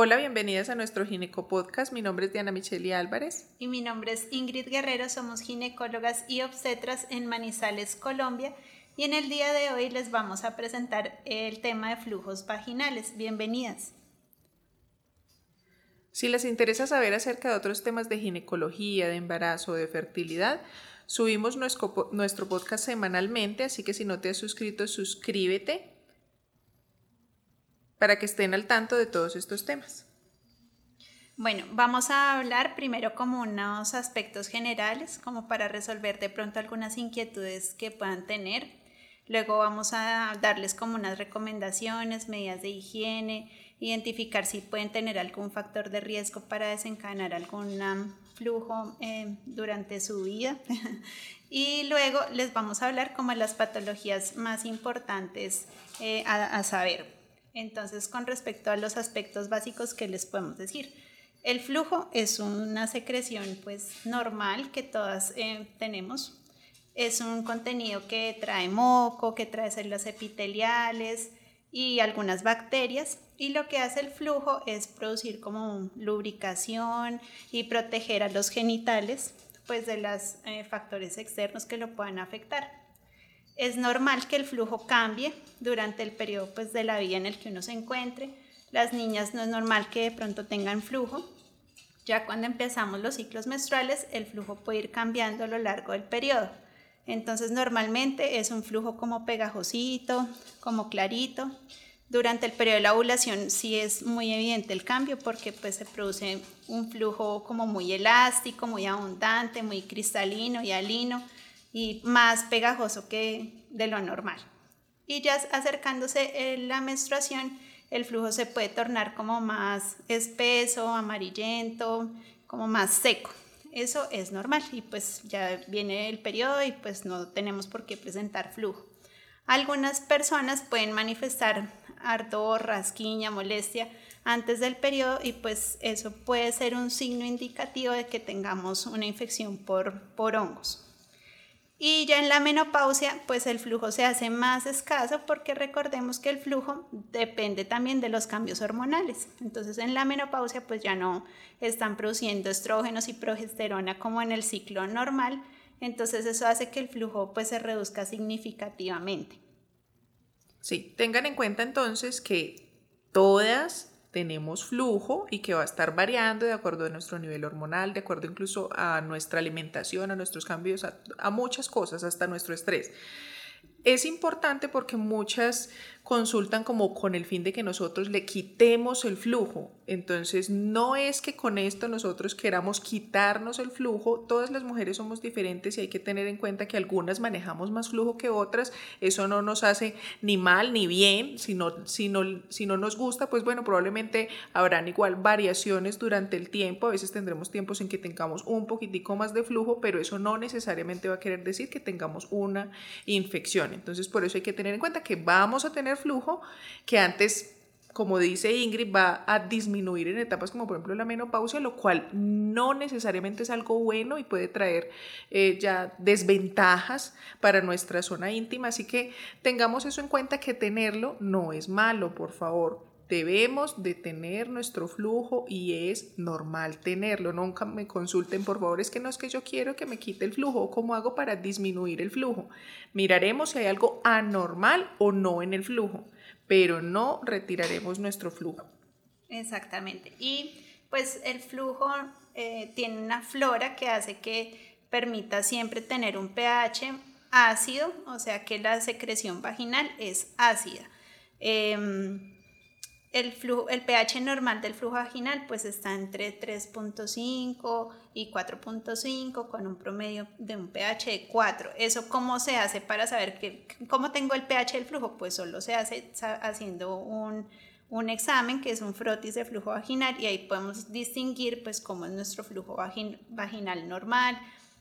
Hola, bienvenidas a nuestro Gineco Podcast. Mi nombre es Diana Micheli Álvarez. Y mi nombre es Ingrid Guerrero. Somos ginecólogas y obstetras en Manizales, Colombia. Y en el día de hoy les vamos a presentar el tema de flujos vaginales. Bienvenidas. Si les interesa saber acerca de otros temas de ginecología, de embarazo, de fertilidad, subimos nuestro, nuestro podcast semanalmente, así que si no te has suscrito, suscríbete para que estén al tanto de todos estos temas. Bueno, vamos a hablar primero como unos aspectos generales, como para resolver de pronto algunas inquietudes que puedan tener. Luego vamos a darles como unas recomendaciones, medidas de higiene, identificar si pueden tener algún factor de riesgo para desencadenar algún flujo eh, durante su vida. y luego les vamos a hablar como las patologías más importantes eh, a saber. Entonces, con respecto a los aspectos básicos que les podemos decir, el flujo es una secreción pues normal que todas eh, tenemos. Es un contenido que trae moco, que trae células epiteliales y algunas bacterias. Y lo que hace el flujo es producir como lubricación y proteger a los genitales pues de los eh, factores externos que lo puedan afectar es normal que el flujo cambie durante el periodo pues, de la vida en el que uno se encuentre. Las niñas no es normal que de pronto tengan flujo. Ya cuando empezamos los ciclos menstruales, el flujo puede ir cambiando a lo largo del periodo. Entonces normalmente es un flujo como pegajosito, como clarito. Durante el periodo de la ovulación sí es muy evidente el cambio porque pues se produce un flujo como muy elástico, muy abundante, muy cristalino y alino y más pegajoso que de lo normal. Y ya acercándose la menstruación, el flujo se puede tornar como más espeso, amarillento, como más seco. Eso es normal y pues ya viene el periodo y pues no tenemos por qué presentar flujo. Algunas personas pueden manifestar ardor, rasquiña, molestia antes del periodo y pues eso puede ser un signo indicativo de que tengamos una infección por, por hongos. Y ya en la menopausia, pues el flujo se hace más escaso porque recordemos que el flujo depende también de los cambios hormonales. Entonces en la menopausia pues ya no están produciendo estrógenos y progesterona como en el ciclo normal. Entonces eso hace que el flujo pues se reduzca significativamente. Sí, tengan en cuenta entonces que todas tenemos flujo y que va a estar variando de acuerdo a nuestro nivel hormonal, de acuerdo incluso a nuestra alimentación, a nuestros cambios, a, muchas cosas, hasta nuestro estrés. Es importante porque muchas consultan como con el fin de que nosotros le quitemos el flujo. Entonces, no es que con esto nosotros queramos quitarnos el flujo. Todas las mujeres somos diferentes y hay que tener en cuenta que algunas manejamos más flujo que otras. Eso no nos hace ni mal ni bien. Si no, si no, nos gusta, pues bueno, probablemente habrán igual variaciones durante el tiempo. A veces tendremos tiempos en que tengamos un poquitico más de flujo, pero eso no necesariamente va a querer decir que tengamos una infección. Entonces, por eso hay que tener en cuenta que vamos a tener flujo que antes como dice Ingrid, va a disminuir en etapas como por ejemplo la menopausia, lo cual no necesariamente es algo bueno y puede traer eh, ya desventajas para nuestra zona íntima. Así que tengamos eso en cuenta que tenerlo no es malo, por favor. Debemos de tener nuestro flujo y es normal tenerlo. Nunca me consulten, por favor, es que no es que yo quiero que me quite el flujo cómo hago para disminuir el flujo. Miraremos si hay algo anormal o no en el flujo pero no retiraremos nuestro flujo. Exactamente. Y pues el flujo eh, tiene una flora que hace que permita siempre tener un pH ácido, o sea que la secreción vaginal es ácida. Em, el, pH normal del flujo vaginal pues está entre 3.5 y 4.5 con un promedio de un pH de 4. ¿Eso cómo se hace para saber que, cómo tengo el pH del flujo? Pues solo se hace haciendo un, un examen que es un frotis de flujo vaginal y ahí podemos distinguir pues cómo es nuestro flujo vaginal normal,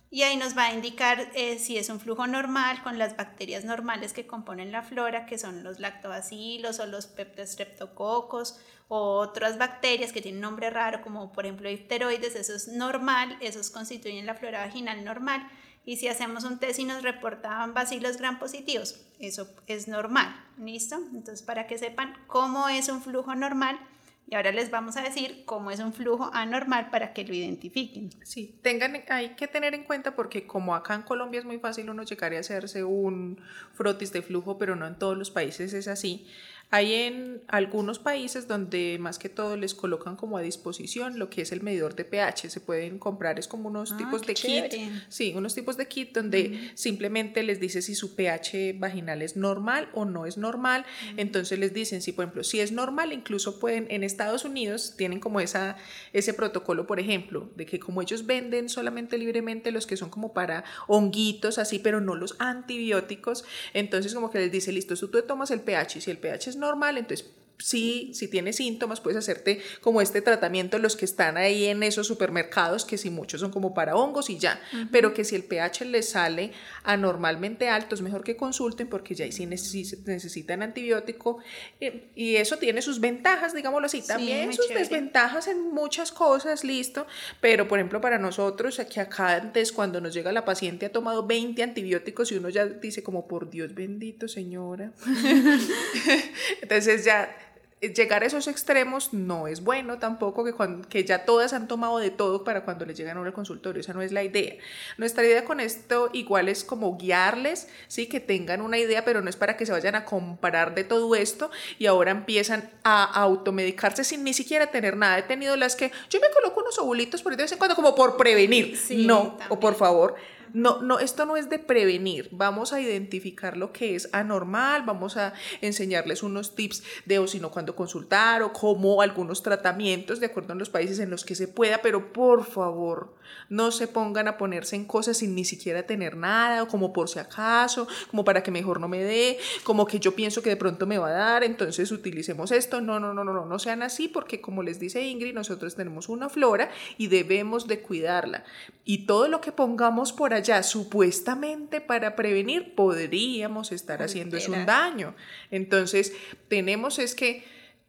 y ahí nos va a indicar eh, si es un flujo normal con las bacterias normales que componen la flora, que son los lactobacilos o los peptostreptococos o otras bacterias que tienen nombre raro, como por ejemplo difteroides, eso es normal, esos constituyen la flora vaginal normal. Y si hacemos un test y nos reportaban bacilos gram positivos, eso es normal, ¿listo? Entonces, para que sepan cómo es un flujo normal, Y ahora les vamos a decir cómo es un flujo anormal para que lo identifiquen. Sí, tengan, hay que tener en cuenta porque como acá en Colombia es muy fácil uno llegar a hacerse un frotis de flujo, pero no en todos los países es así. Hay en algunos países donde más que todo les colocan como a disposición lo que es el medidor de pH. Se pueden comprar, es como unos Ah, tipos de kit. chévere. Sí, unos tipos de kit donde simplemente les dice si su pH vaginal es normal o no es normal. Entonces les dicen si, por ejemplo, si es normal, incluso pueden, en Estados Unidos tienen como esa, ese protocolo, por ejemplo, de que como ellos venden solamente libremente los que son como para honguitos así, pero no los antibióticos, entonces como que les dice, listo, tú te tomas el pH y si el pH es normal, entonces sí, si tienes síntomas, puedes hacerte como este tratamiento, los que están ahí en esos supermercados, que si muchos son como para hongos y ya, pero que si el pH les sale anormalmente alto, es mejor que consulten porque ya ahí sí neces- necesitan antibiótico eh, y eso tiene sus ventajas, digámoslo así, Sí, también muy sus chévere. desventajas en muchas cosas, listo, pero por ejemplo para nosotros, aquí acá antes cuando nos llega la paciente ha tomado 20 antibióticos y uno ya dice como por Dios bendito señora, entonces ya llegar a esos extremos no es bueno tampoco, que, cuan- que ya todas han tomado de todo para cuando les llegan a uno al consultorio, esa no es la idea. Nuestra idea con esto igual es como guiarles, sí, que tengan una idea, pero no es para que se vayan a comparar de todo esto y ahora empiezan a automedicarse sin ni siquiera tener nada. He tenido las que yo me coloco unos ovulitos por de vez en cuando como por prevenir. Sí, no, o por favor, no, no, esto no es de prevenir. Vamos a identificar lo que es anormal, vamos a enseñarles unos tips de o si no cuando consultar o cómo algunos tratamientos de acuerdo a los países en los que se pueda, pero por favor, no se pongan a ponerse en cosas sin ni siquiera tener nada, o como por si acaso, como para que mejor no me dé, como que yo pienso que de pronto me va a dar, entonces utilicemos esto. No, no, no, no, no, no sean así porque como les dice Ingrid, nosotros tenemos una flora y debemos de cuidarla. Y todo lo que pongamos por allá supuestamente para prevenir, podríamos estar haciendo es un daño. Entonces, tenemos es que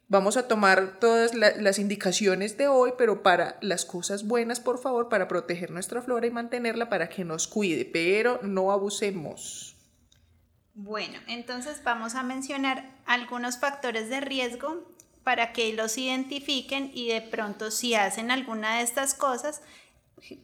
vamos a tomar todas la- las indicaciones de hoy, pero para las cosas buenas, por favor, para proteger nuestra flora y mantenerla para que nos cuide, pero no abusemos. Bueno, entonces vamos a mencionar algunos factores de riesgo para que los identifiquen y de pronto si hacen alguna de estas cosas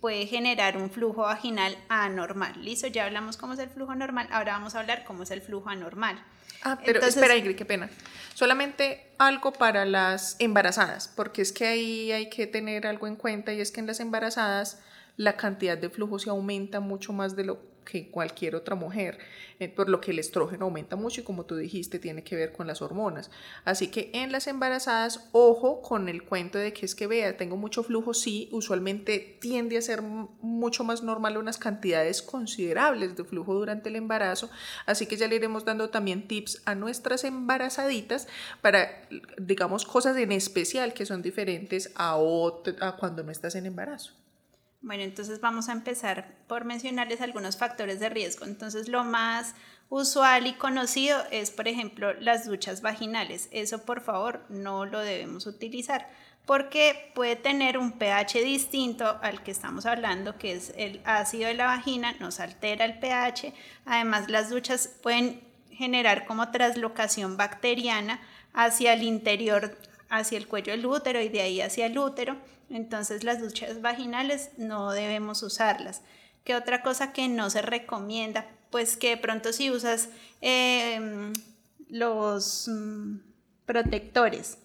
puede generar un flujo vaginal anormal. Listo, ya hablamos cómo es el flujo normal, ahora vamos a hablar cómo es el flujo anormal. Ah, pero Entonces- espera, Ingrid, qué pena. Solamente algo para las embarazadas, porque es que ahí hay que tener algo en cuenta y es que en las embarazadas la cantidad de flujo se aumenta mucho más de lo que cualquier otra mujer, eh, por lo que el estrógeno aumenta mucho y como tú dijiste tiene que ver con las hormonas. Así que en las embarazadas, ojo con el cuento de que es que vea, tengo mucho flujo, sí, usualmente tiende a ser mucho más normal unas cantidades considerables de flujo durante el embarazo, así que ya le iremos dando también tips a nuestras embarazaditas para, digamos, cosas en especial que son diferentes a cuando no estás en embarazo. Bueno, entonces vamos a empezar por mencionarles algunos factores de riesgo. Entonces, lo más usual y conocido es, por ejemplo, las duchas vaginales. Eso, por favor, no lo debemos utilizar porque puede tener un pH distinto al que estamos hablando, que es el ácido de la vagina, nos altera el pH. Además, las duchas pueden generar como traslocación bacteriana hacia el interior, hacia el cuello del útero y de ahí hacia el útero. Entonces las duchas vaginales no debemos usarlas. ¿Qué otra cosa que no se recomienda? Pues que de pronto si usas eh, los mm, protectores.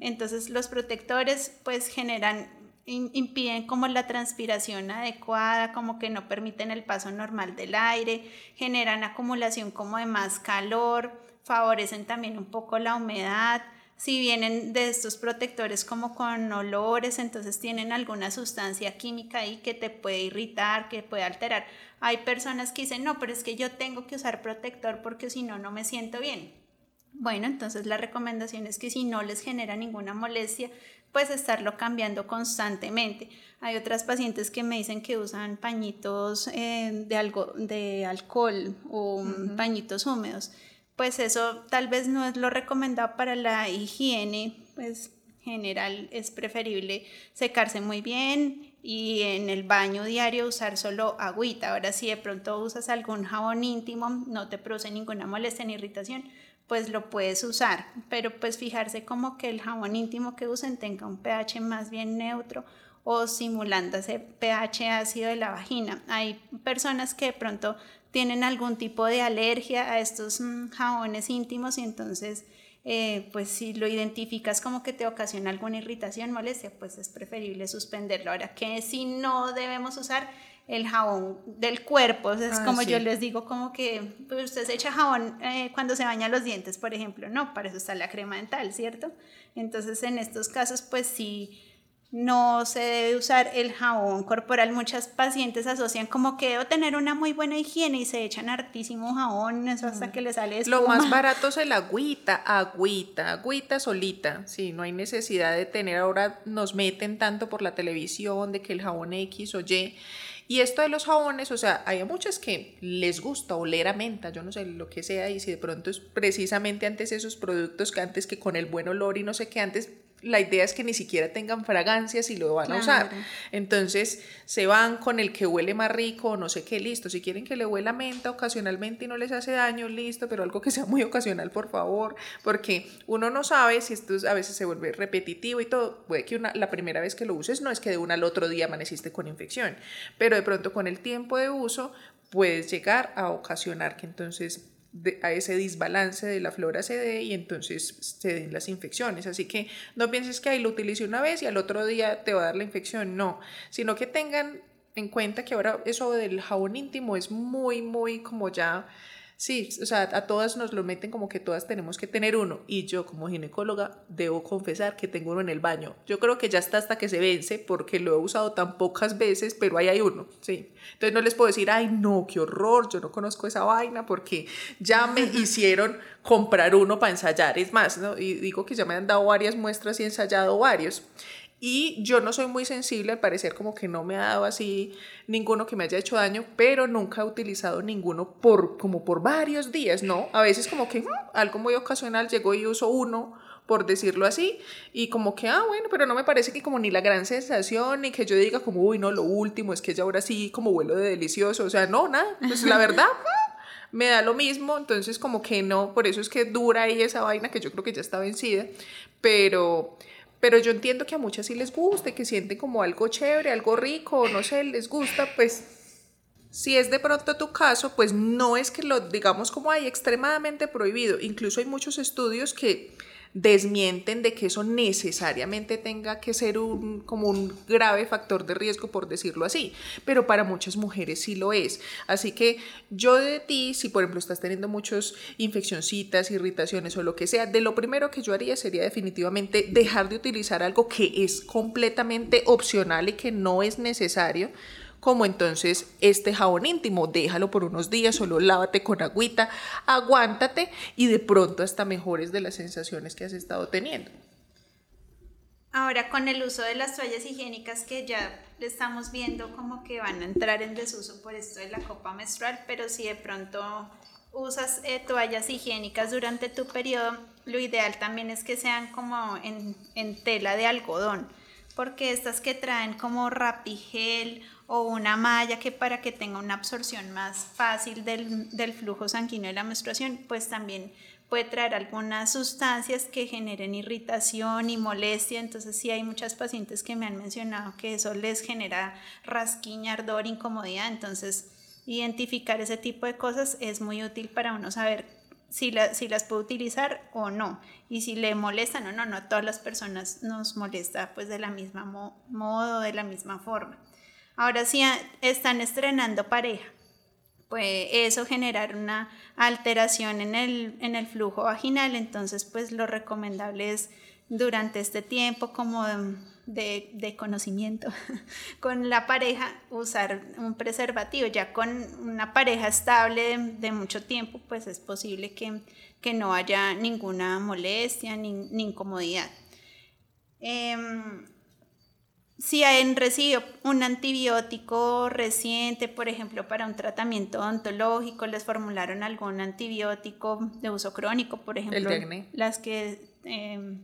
Entonces los protectores pues generan, im- impiden como la transpiración adecuada, como que no permiten el paso normal del aire, generan acumulación como de más calor, favorecen también un poco la humedad. Si vienen de estos protectores como con olores, entonces tienen alguna sustancia química ahí que te puede irritar, que puede alterar. Hay personas que dicen, no, pero es que yo tengo que usar protector porque si no, no me siento bien. Bueno, entonces la recomendación es que si no les genera ninguna molestia, pues estarlo cambiando constantemente. Hay otras pacientes que me dicen que usan pañitos eh, de, algo, de alcohol o pañitos húmedos. Pues eso tal vez no es lo recomendado para la higiene, pues general es preferible secarse muy bien y en el baño diario usar solo agüita. Ahora si de pronto usas algún jabón íntimo, no te produce ninguna molestia ni irritación, pues lo puedes usar, pero pues fijarse como que el jabón íntimo que usen tenga un pH más bien neutro o simulando ese pH ácido de la vagina. Hay personas que de pronto tienen algún tipo de alergia a estos mm, jabones íntimos y entonces eh, pues si lo identificas como que te ocasiona alguna irritación, molestia, pues es preferible suspenderlo. Ahora que si no debemos usar el jabón del cuerpo, es ah, como yo les digo, como que pues, usted se echa jabón eh, cuando se baña los dientes, por ejemplo, no, para eso está la crema dental, ¿cierto? Entonces en estos casos pues sí no se debe usar el jabón corporal. Muchas pacientes asocian como que debo tener una muy buena higiene y se echan hartísimo jabón, eso hasta que le sale Lo más barato es el agüita, agüita, agüita solita. Sí, no hay necesidad de tener, ahora nos meten tanto por la televisión de que el jabón X o Y. Y esto de los jabones, o sea, hay muchas que les gusta oler a menta, yo no sé lo que sea, y si de pronto es precisamente antes esos productos que antes que con el buen olor y no sé qué, antes la idea es que ni siquiera tengan fragancias y lo van a usar. Entonces se van con el que huele más rico, no sé qué, listo. Si quieren que le huela menta ocasionalmente y no les hace daño, listo, pero algo que sea muy ocasional, por favor, porque uno no sabe si esto a veces se vuelve repetitivo y todo. Puede que una, la primera vez que lo uses no es que de un al otro día amaneciste con infección, pero de pronto con el tiempo de uso puedes llegar a ocasionar que entonces a ese desbalance de la flora se dé y entonces se den las infecciones. Así que no pienses que ahí lo utilice una vez y al otro día te va a dar la infección, no, sino que tengan en cuenta que ahora eso del jabón íntimo es muy, muy como ya Sí, o sea, a todas nos lo meten como que todas tenemos que tener uno. Y yo como ginecóloga debo confesar que tengo uno en el baño. Yo creo que ya está hasta que se vence porque lo he usado tan pocas veces, pero ahí hay uno, sí. Entonces no les puedo decir, ay no, qué horror, yo no conozco esa vaina porque ya me hicieron comprar uno para ensayar. Es más, ¿no? y digo que ya me han dado varias muestras y ensayado varios. Y yo no soy muy sensible, al parecer como que no me ha dado así ninguno que me haya hecho daño, pero nunca he utilizado ninguno por como por varios días, ¿no? A veces como que mm, algo muy ocasional llegó y uso uno, por decirlo así, y como que, ah, bueno, pero no me parece que como ni la gran sensación, ni que yo diga como, uy, no, lo último es que ya ahora sí como vuelo de delicioso, o sea, no, nada, pues la verdad... Mm, me da lo mismo, entonces como que no, por eso es que dura ahí esa vaina que yo creo que ya está vencida, pero, pero yo entiendo que a muchas sí les guste, que sienten como algo chévere, algo rico, no sé, les gusta, pues si es de pronto tu caso, pues no es que lo digamos como hay extremadamente prohibido. Incluso hay muchos estudios que desmienten de que eso necesariamente tenga que ser un, como un grave factor de riesgo, por decirlo así, pero para muchas mujeres sí lo es. Así que yo de ti, si por ejemplo estás teniendo muchas infeccioncitas, irritaciones o lo que sea, de lo primero que yo haría sería definitivamente dejar de utilizar algo que es completamente opcional y que no es necesario como entonces este jabón íntimo, déjalo por unos días, solo lávate con agüita, aguántate y de pronto hasta mejores de las sensaciones que has estado teniendo. Ahora con el uso de las toallas higiénicas que ya estamos viendo como que van a entrar en desuso por esto de la copa menstrual, pero si de pronto usas eh, toallas higiénicas durante tu periodo, lo ideal también es que sean como en, en tela de algodón, porque estas que traen como rapigel o una malla que para que tenga una absorción más fácil del, flujo sanguíneo de la menstruación, pues también puede traer algunas sustancias que generen irritación y molestia. Entonces sí hay muchas pacientes que me han mencionado que eso les genera rasquiña, ardor, incomodidad. Entonces identificar ese tipo de cosas es muy útil para uno saber si, si las puede utilizar o no. Y si le molestan o no, no a todas las personas nos molesta pues de la misma modo, de la misma forma. Ahora sí están estrenando pareja. Puede eso generar una alteración en el, en el flujo vaginal, entonces pues lo recomendable es durante este tiempo como de, de, conocimiento con la pareja usar un preservativo. Ya con una pareja estable de, mucho tiempo, pues es posible que, que no haya ninguna molestia ni, ni incomodidad. Em, si han recibido un antibiótico reciente, por ejemplo, para un tratamiento odontológico, les formularon algún antibiótico de uso crónico, por ejemplo, las que em,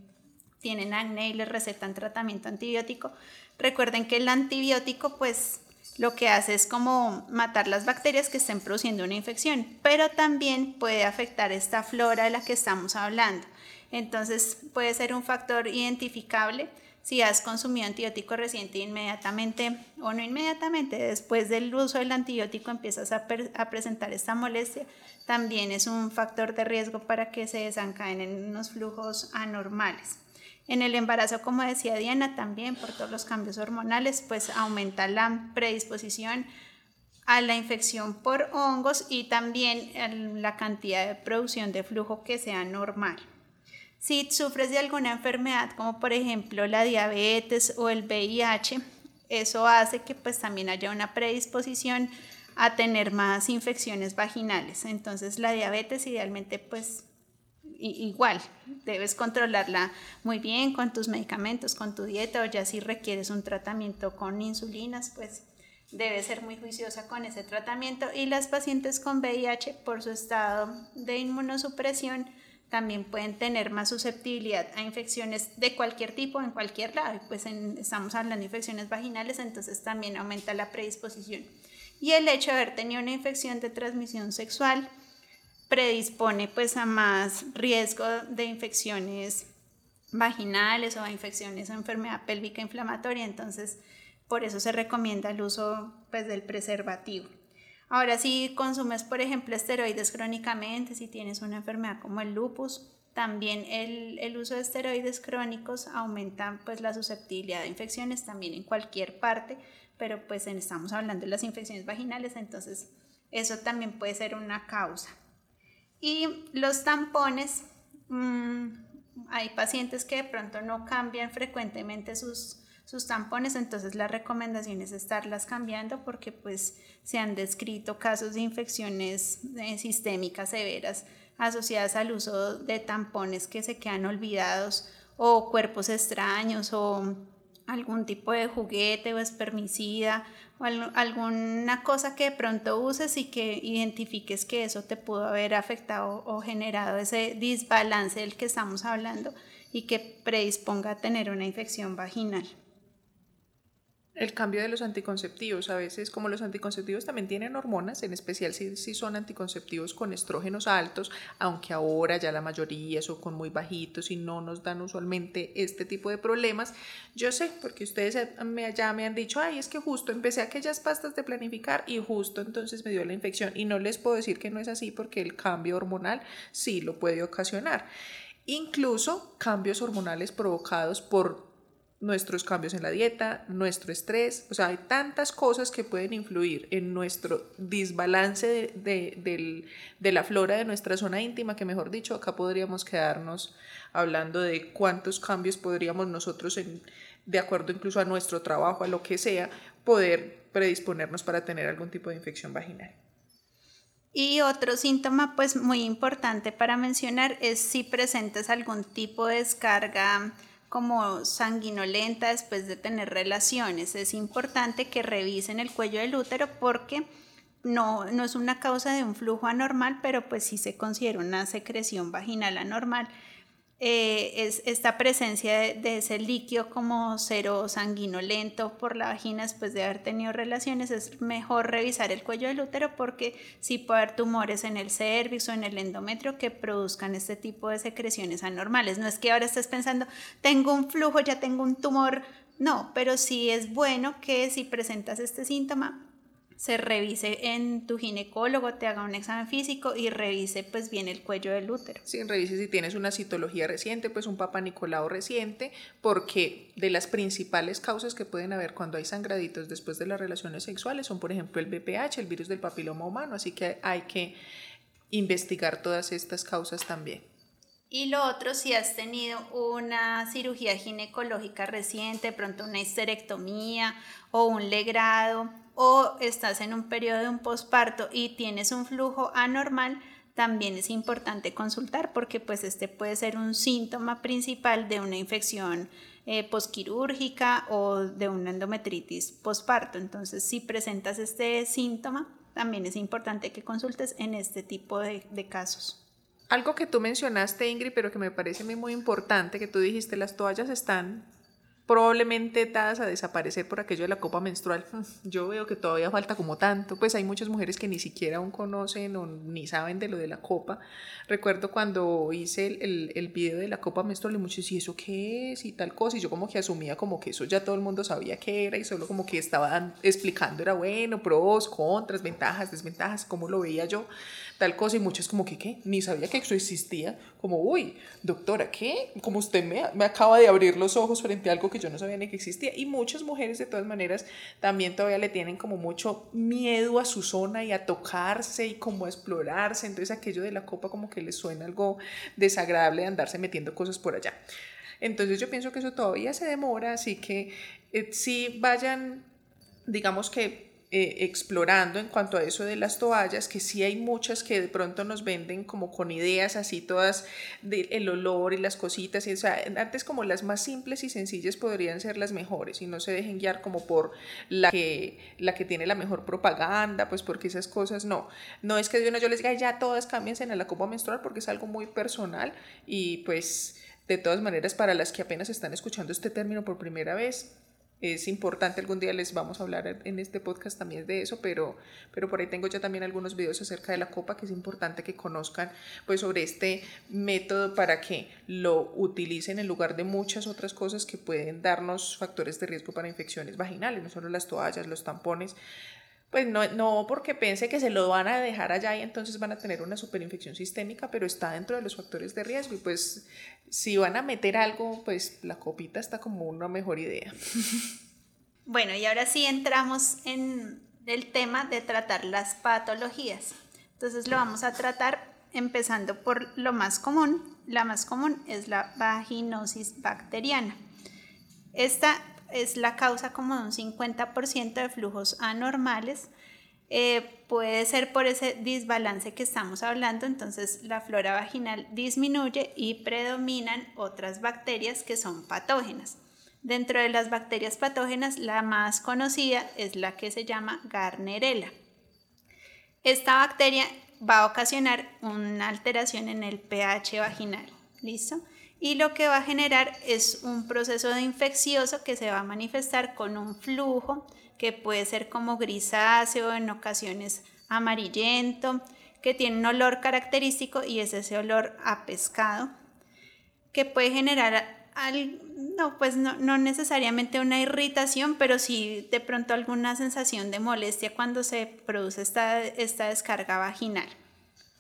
tienen acné y les recetan tratamiento antibiótico. Recuerden que el antibiótico, pues, lo que hace es como matar las bacterias que estén produciendo una infección, pero también puede afectar esta flora de la que estamos hablando. Entonces puede ser un factor identificable si has consumido antibiótico reciente inmediatamente o no inmediatamente después del uso del antibiótico empiezas a, presentar esta molestia, también es un factor de riesgo para que se desencadenen unos flujos anormales. En el embarazo, como decía Diana, también por todos los cambios hormonales, pues aumenta la predisposición a la infección por hongos y también la cantidad de producción de flujo que sea normal. Si sufres de alguna enfermedad, como por ejemplo la diabetes o el VIH, eso hace que pues también haya una predisposición a tener más infecciones vaginales. Entonces la diabetes idealmente pues igual, debes controlarla muy bien con tus medicamentos, con tu dieta o ya si requieres un tratamiento con insulinas, pues debes ser muy juiciosa con ese tratamiento. Y las pacientes con VIH, por su estado de inmunosupresión, también pueden tener más susceptibilidad a infecciones de cualquier tipo en cualquier lado. Pues estamos hablando de infecciones vaginales, entonces también aumenta la predisposición. Y el hecho de haber tenido una infección de transmisión sexual, predispone pues a más riesgo de infecciones vaginales o a infecciones o enfermedad pélvica inflamatoria, entonces por eso se recomienda el uso pues del preservativo. Ahora si consumes por ejemplo esteroides crónicamente, si tienes una enfermedad como el lupus, también el, el, uso de esteroides crónicos aumenta pues la susceptibilidad de infecciones también en cualquier parte, pero pues estamos hablando de las infecciones vaginales, entonces eso también puede ser una causa. Y los tampones, mm, hay pacientes que de pronto no cambian frecuentemente sus, sus tampones, entonces la recomendación es estarlas cambiando porque pues se han descrito casos de infecciones eh, sistémicas severas asociadas al uso de tampones que se quedan olvidados o cuerpos extraños o algún tipo de juguete o espermicida o alguna cosa que de pronto uses y que identifiques que eso te pudo haber afectado o generado ese desbalance del que estamos hablando y que predisponga a tener una infección vaginal. El cambio de los anticonceptivos, a veces como los anticonceptivos también tienen hormonas, en especial si, son anticonceptivos con estrógenos altos, aunque ahora ya la mayoría son con muy bajitos y no nos dan usualmente este tipo de problemas. Yo sé, porque ustedes ya me han dicho, ay, es que justo empecé aquellas pastas de planificar y justo entonces me dio la infección y no les puedo decir que no es así porque el cambio hormonal sí lo puede ocasionar. Incluso cambios hormonales provocados por nuestros cambios en la dieta, nuestro estrés, o sea, hay tantas cosas que pueden influir en nuestro desbalance de, la flora de nuestra zona íntima, que mejor dicho, acá podríamos quedarnos hablando de cuántos cambios podríamos nosotros, en, de acuerdo incluso a nuestro trabajo, a lo que sea, poder predisponernos para tener algún tipo de infección vaginal. Y otro síntoma pues muy importante para mencionar es si presentas algún tipo de descarga como sanguinolenta después de tener relaciones. Es importante que revisen el cuello del útero porque no, no es una causa de un flujo anormal, pero pues sí se considera una secreción vaginal anormal eh, es esta presencia de, ese líquido como cero sanguinolento por la vagina después de haber tenido relaciones, es mejor revisar el cuello del útero porque sí puede haber tumores en el cervix o en el endometrio que produzcan este tipo de secreciones anormales. No es que ahora estés pensando, tengo un flujo, ya tengo un tumor, no, pero sí es bueno que si presentas este síntoma, se revise en tu ginecólogo, te haga un examen físico y revise pues bien el cuello del útero. Sí, revise si tienes una citología reciente, pues un papá Nicolau reciente, porque de las principales causas que pueden haber cuando hay sangraditos después de las relaciones sexuales son por ejemplo el BPH, el virus del papiloma humano, así que hay que investigar todas estas causas también. Y lo otro, si has tenido una cirugía ginecológica reciente, pronto una histerectomía o un legrado, o estás en un periodo de un posparto y tienes un flujo anormal, también es importante consultar porque pues este puede ser un síntoma principal de una infección eh, posquirúrgica o de una endometritis posparto. Entonces, si presentas este síntoma, también es importante que consultes en este tipo de, de casos. Algo que tú mencionaste, Ingrid, pero que me parece muy importante, que tú dijiste, las toallas están probablemente dadas a desaparecer por aquello de la copa menstrual. Yo veo que todavía falta como tanto, pues hay muchas mujeres que ni siquiera aún conocen o ni saben de lo de la copa. Recuerdo cuando hice el, el, video de la copa menstrual y muchos, ¿y eso qué es? Y tal cosa, y yo como que asumía como que eso ya todo el mundo sabía qué era y solo como que estaban explicando, era bueno, pros, contras, ventajas, desventajas, cómo lo veía yo tal cosa y muchas como que, ¿qué? Ni sabía que eso existía, como, uy, doctora, ¿qué? Como usted me, me acaba de abrir los ojos frente a algo que yo no sabía ni que existía. Y muchas mujeres de todas maneras también todavía le tienen como mucho miedo a su zona y a tocarse y como a explorarse. Entonces aquello de la copa como que les suena algo desagradable de andarse metiendo cosas por allá. Entonces yo pienso que eso todavía se demora, así que eh, si vayan, digamos que eh, explorando en cuanto a eso de las toallas, que sí hay muchas que de pronto nos venden como con ideas así todas del olor y las cositas, y, o sea, antes como las más simples y sencillas podrían ser las mejores y no se dejen guiar como por la que, tiene la mejor propaganda, pues porque esas cosas no, no es que de yo les diga ya todas cámbiense en la copa menstrual porque es algo muy personal y pues de todas maneras para las que apenas están escuchando este término por primera vez, es importante, algún día les vamos a hablar en este podcast también de eso, pero, pero por ahí tengo ya también algunos videos acerca de la copa que es importante que conozcan pues sobre este método para que lo utilicen en lugar de muchas otras cosas que pueden darnos factores de riesgo para infecciones vaginales, no solo las toallas, los tampones, pues no, no porque pense que se lo van a dejar allá y entonces van a tener una superinfección sistémica, pero está dentro de los factores de riesgo y pues si van a meter algo, pues la copita está como una mejor idea. Bueno, y ahora sí entramos en el tema de tratar las patologías. Entonces lo vamos a tratar empezando por lo más común. La más común es la vaginosis bacteriana. Esta es la causa como de un 50% de flujos anormales. Eh, puede ser por ese desbalance que estamos hablando, entonces la flora vaginal disminuye y predominan otras bacterias que son patógenas. Dentro de las bacterias patógenas, la más conocida es la que se llama Garnerella. Esta bacteria va a ocasionar una alteración en el pH vaginal. ¿Listo? Y lo que va a generar es un proceso de infeccioso que se va a manifestar con un flujo que puede ser como grisáceo, en ocasiones amarillento, que tiene un olor característico y es ese olor a pescado, que puede generar, no, pues no, no necesariamente una irritación, pero sí de pronto alguna sensación de molestia cuando se produce esta, esta descarga vaginal.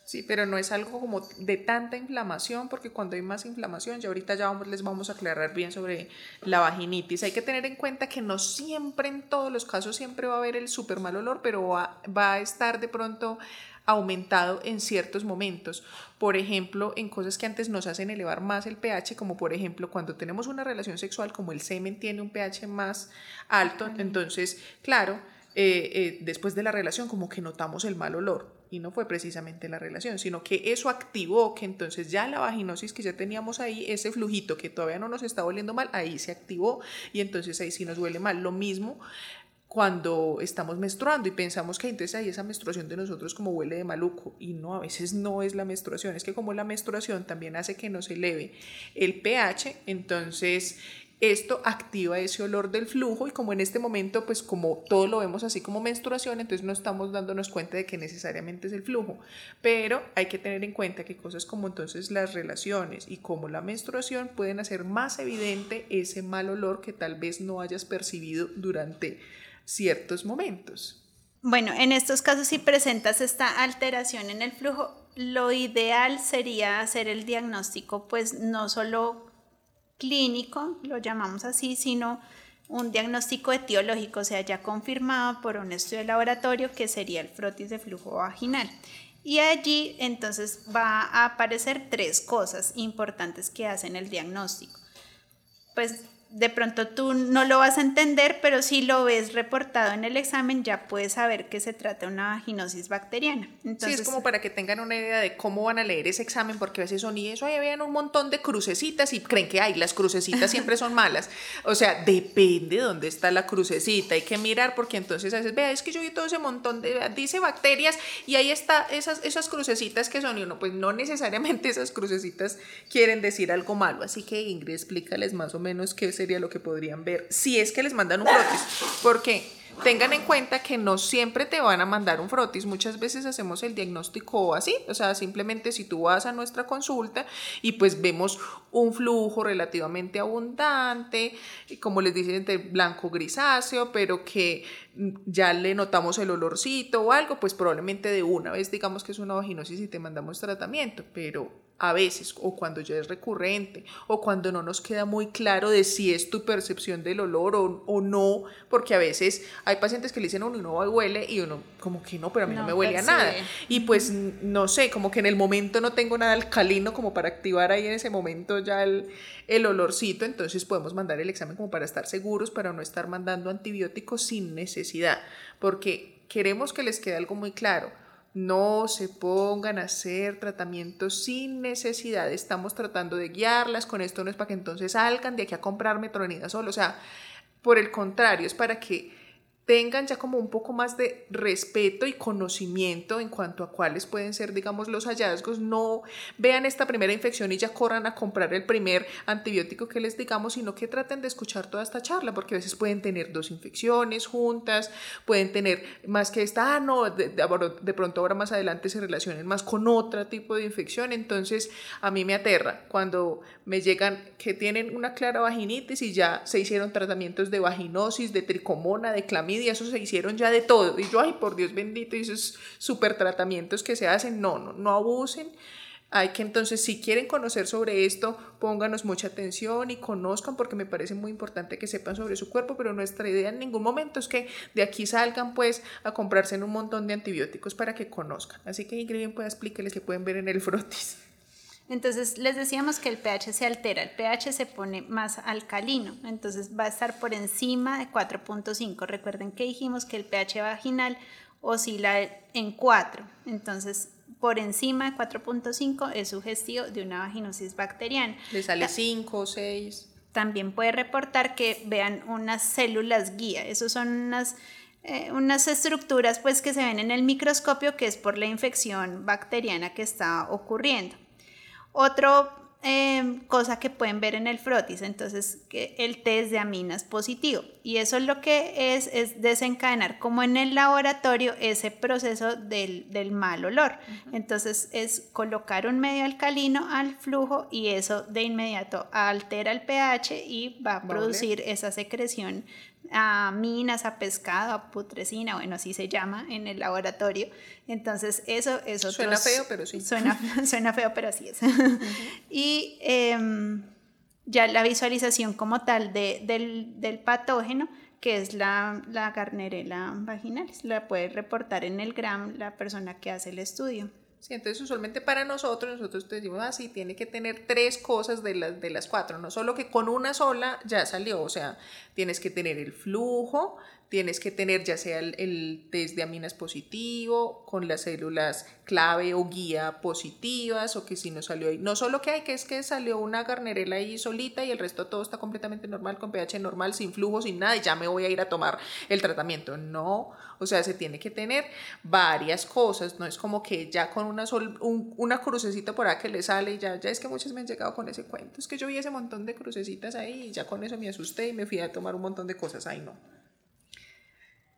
Sí, pero no es algo como de tanta inflamación, porque cuando hay más inflamación, ya ahorita ya vamos, les vamos a aclarar bien sobre la vaginitis. Hay que tener en cuenta que no siempre, en todos los casos, siempre va a haber el súper mal olor, pero va, va a estar de pronto aumentado en ciertos momentos. Por ejemplo, en cosas que antes nos hacen elevar más el pH, como por ejemplo cuando tenemos una relación sexual, como el semen tiene un pH más alto, entonces, claro, eh, eh, después de la relación como que notamos el mal olor. Y no fue precisamente la relación, sino que eso activó que entonces ya la vaginosis que ya teníamos ahí, ese flujito que todavía no nos está oliendo mal, ahí se activó. Y entonces ahí sí nos huele mal. Lo mismo cuando estamos menstruando y pensamos que entonces ahí esa menstruación de nosotros como huele de maluco. Y no, a veces no es la menstruación, es que como la menstruación también hace que nos eleve el pH, entonces esto activa ese olor del flujo y como en este momento, pues como todo lo vemos así como menstruación, entonces no estamos dándonos cuenta de que necesariamente es el flujo. Pero hay que tener en cuenta que cosas como entonces las relaciones y como la menstruación pueden hacer más evidente ese mal olor que tal vez no hayas percibido durante ciertos momentos. Bueno, en estos casos si presentas esta alteración en el flujo, lo ideal sería hacer el diagnóstico pues no solo clínico, lo llamamos así, sino un diagnóstico etiológico, o sea, ya confirmado por un estudio de laboratorio que sería el frotis de flujo vaginal. Y allí entonces va a aparecer tres cosas importantes que hacen el diagnóstico. Pues de pronto tú no lo vas a entender, pero si lo ves reportado en el examen ya puedes saber que se trata de una vaginosis bacteriana. Entonces, sí, es como para que tengan una idea de cómo van a leer ese examen, porque a veces son y eso, ahí habían un montón de crucecitas y creen que hay, las crucecitas siempre son malas. O sea, depende de dónde está la crucecita, hay que mirar porque entonces a veces, vea, es que yo vi todo ese montón de, dice bacterias y ahí está esas, esas crucecitas que son, y uno, pues no necesariamente esas crucecitas quieren decir algo malo, así que Ingrid, explícales más o menos qué es sería lo que podrían ver si es que les mandan un frotis. Porque tengan en cuenta que no siempre te van a mandar un frotis, muchas veces hacemos el diagnóstico así, o sea, simplemente si tú vas a nuestra consulta y pues vemos un flujo relativamente abundante, como les dicen, de blanco grisáceo, pero que ya le notamos el olorcito o algo, pues probablemente de una vez digamos que es una vaginosis y te mandamos tratamiento, pero a veces, o cuando ya es recurrente, o cuando no nos queda muy claro de si es tu percepción del olor o, no, porque a veces hay pacientes que le dicen uno, no huele, y uno, como que no, pero a mí no, me huele a nada. Y pues, no sé, como que en el momento no tengo nada alcalino como para activar ahí en ese momento ya el, el olorcito, entonces podemos mandar el examen como para estar seguros, para no estar mandando antibióticos sin necesidad, porque queremos que les quede algo muy claro no se pongan a hacer tratamientos sin necesidad. Estamos tratando de guiarlas. Con esto no es para que entonces salgan de aquí a comprar metronidazol. O sea, por el contrario, es para que tengan ya como un poco más de respeto y conocimiento en cuanto a cuáles pueden ser, digamos, los hallazgos. No vean esta primera infección y ya corran a comprar el primer antibiótico que les digamos, sino que traten de escuchar toda esta charla, porque a veces pueden tener dos infecciones juntas, pueden tener más que esta, ah, no, de, de pronto ahora más adelante se relacionen más con otro tipo de infección. Entonces, a mí me aterra cuando me llegan que tienen una clara vaginitis y ya se hicieron tratamientos de vaginosis, de tricomona, de clamidia y eso se hicieron ya de todo. Y yo, ay, por Dios bendito, y esos super tratamientos que se hacen, no, no, no abusen. Hay que entonces, si quieren conocer sobre esto, pónganos mucha atención y conozcan porque me parece muy importante que sepan sobre su cuerpo, pero nuestra idea en ningún momento es que de aquí salgan pues a comprarse en un montón de antibióticos para que conozcan. Así que Ingrid puede explicarles que pueden ver en el frotis. Entonces les decíamos que el pH se altera, el pH se pone más alcalino, entonces va a estar por encima de 4.5. Recuerden que dijimos que el pH vaginal oscila en 4, entonces por encima de 4.5 es sugestivo de una vaginosis bacteriana. Le sale 5 o 6. También puede reportar que vean unas células guía, esos son unas... Eh, unas estructuras pues que se ven en el microscopio que es por la infección bacteriana que está ocurriendo. Otro em, cosa que pueden ver en el frotis, entonces que el test de aminas positivo. Y eso lo que es es desencadenar como en el laboratorio ese proceso del, mal olor. Entonces es colocar un medio alcalino al flujo y eso de inmediato altera el pH y va a producir esa secreción a minas, a pescado, a putrescina, bueno, así se llama en el laboratorio. Entonces, eso es otro... Suena feo, pero sí. Suena, suena feo, pero así es. Y em, ya la visualización como tal de, del, del, patógeno, que es la, la garnerela vaginalis, la puede reportar en el GRAM la persona que hace el estudio. Sí, entonces usualmente para nosotros, nosotros te decimos, ah, tiene que tener tres cosas de las, de las cuatro, no solo que con una sola ya salió, o sea, tienes que tener el flujo, tienes que tener ya sea el, test de aminas positivo, con las células clave o guía positivas, o que si no salió ahí. No solo que hay, que es que salió una garnerela ahí solita y el resto todo está completamente normal, con pH normal, sin flujo, sin nada, y ya me voy a ir a tomar el tratamiento. No, o sea, se tiene que tener varias cosas, no es como que ya con una, sol, una crucecita por ahí que le sale y ya, ya es que muchas me han llegado con ese cuento, es que yo vi ese montón de crucecitas ahí y ya con eso me asusté y me fui a tomar un montón de cosas, ahí no.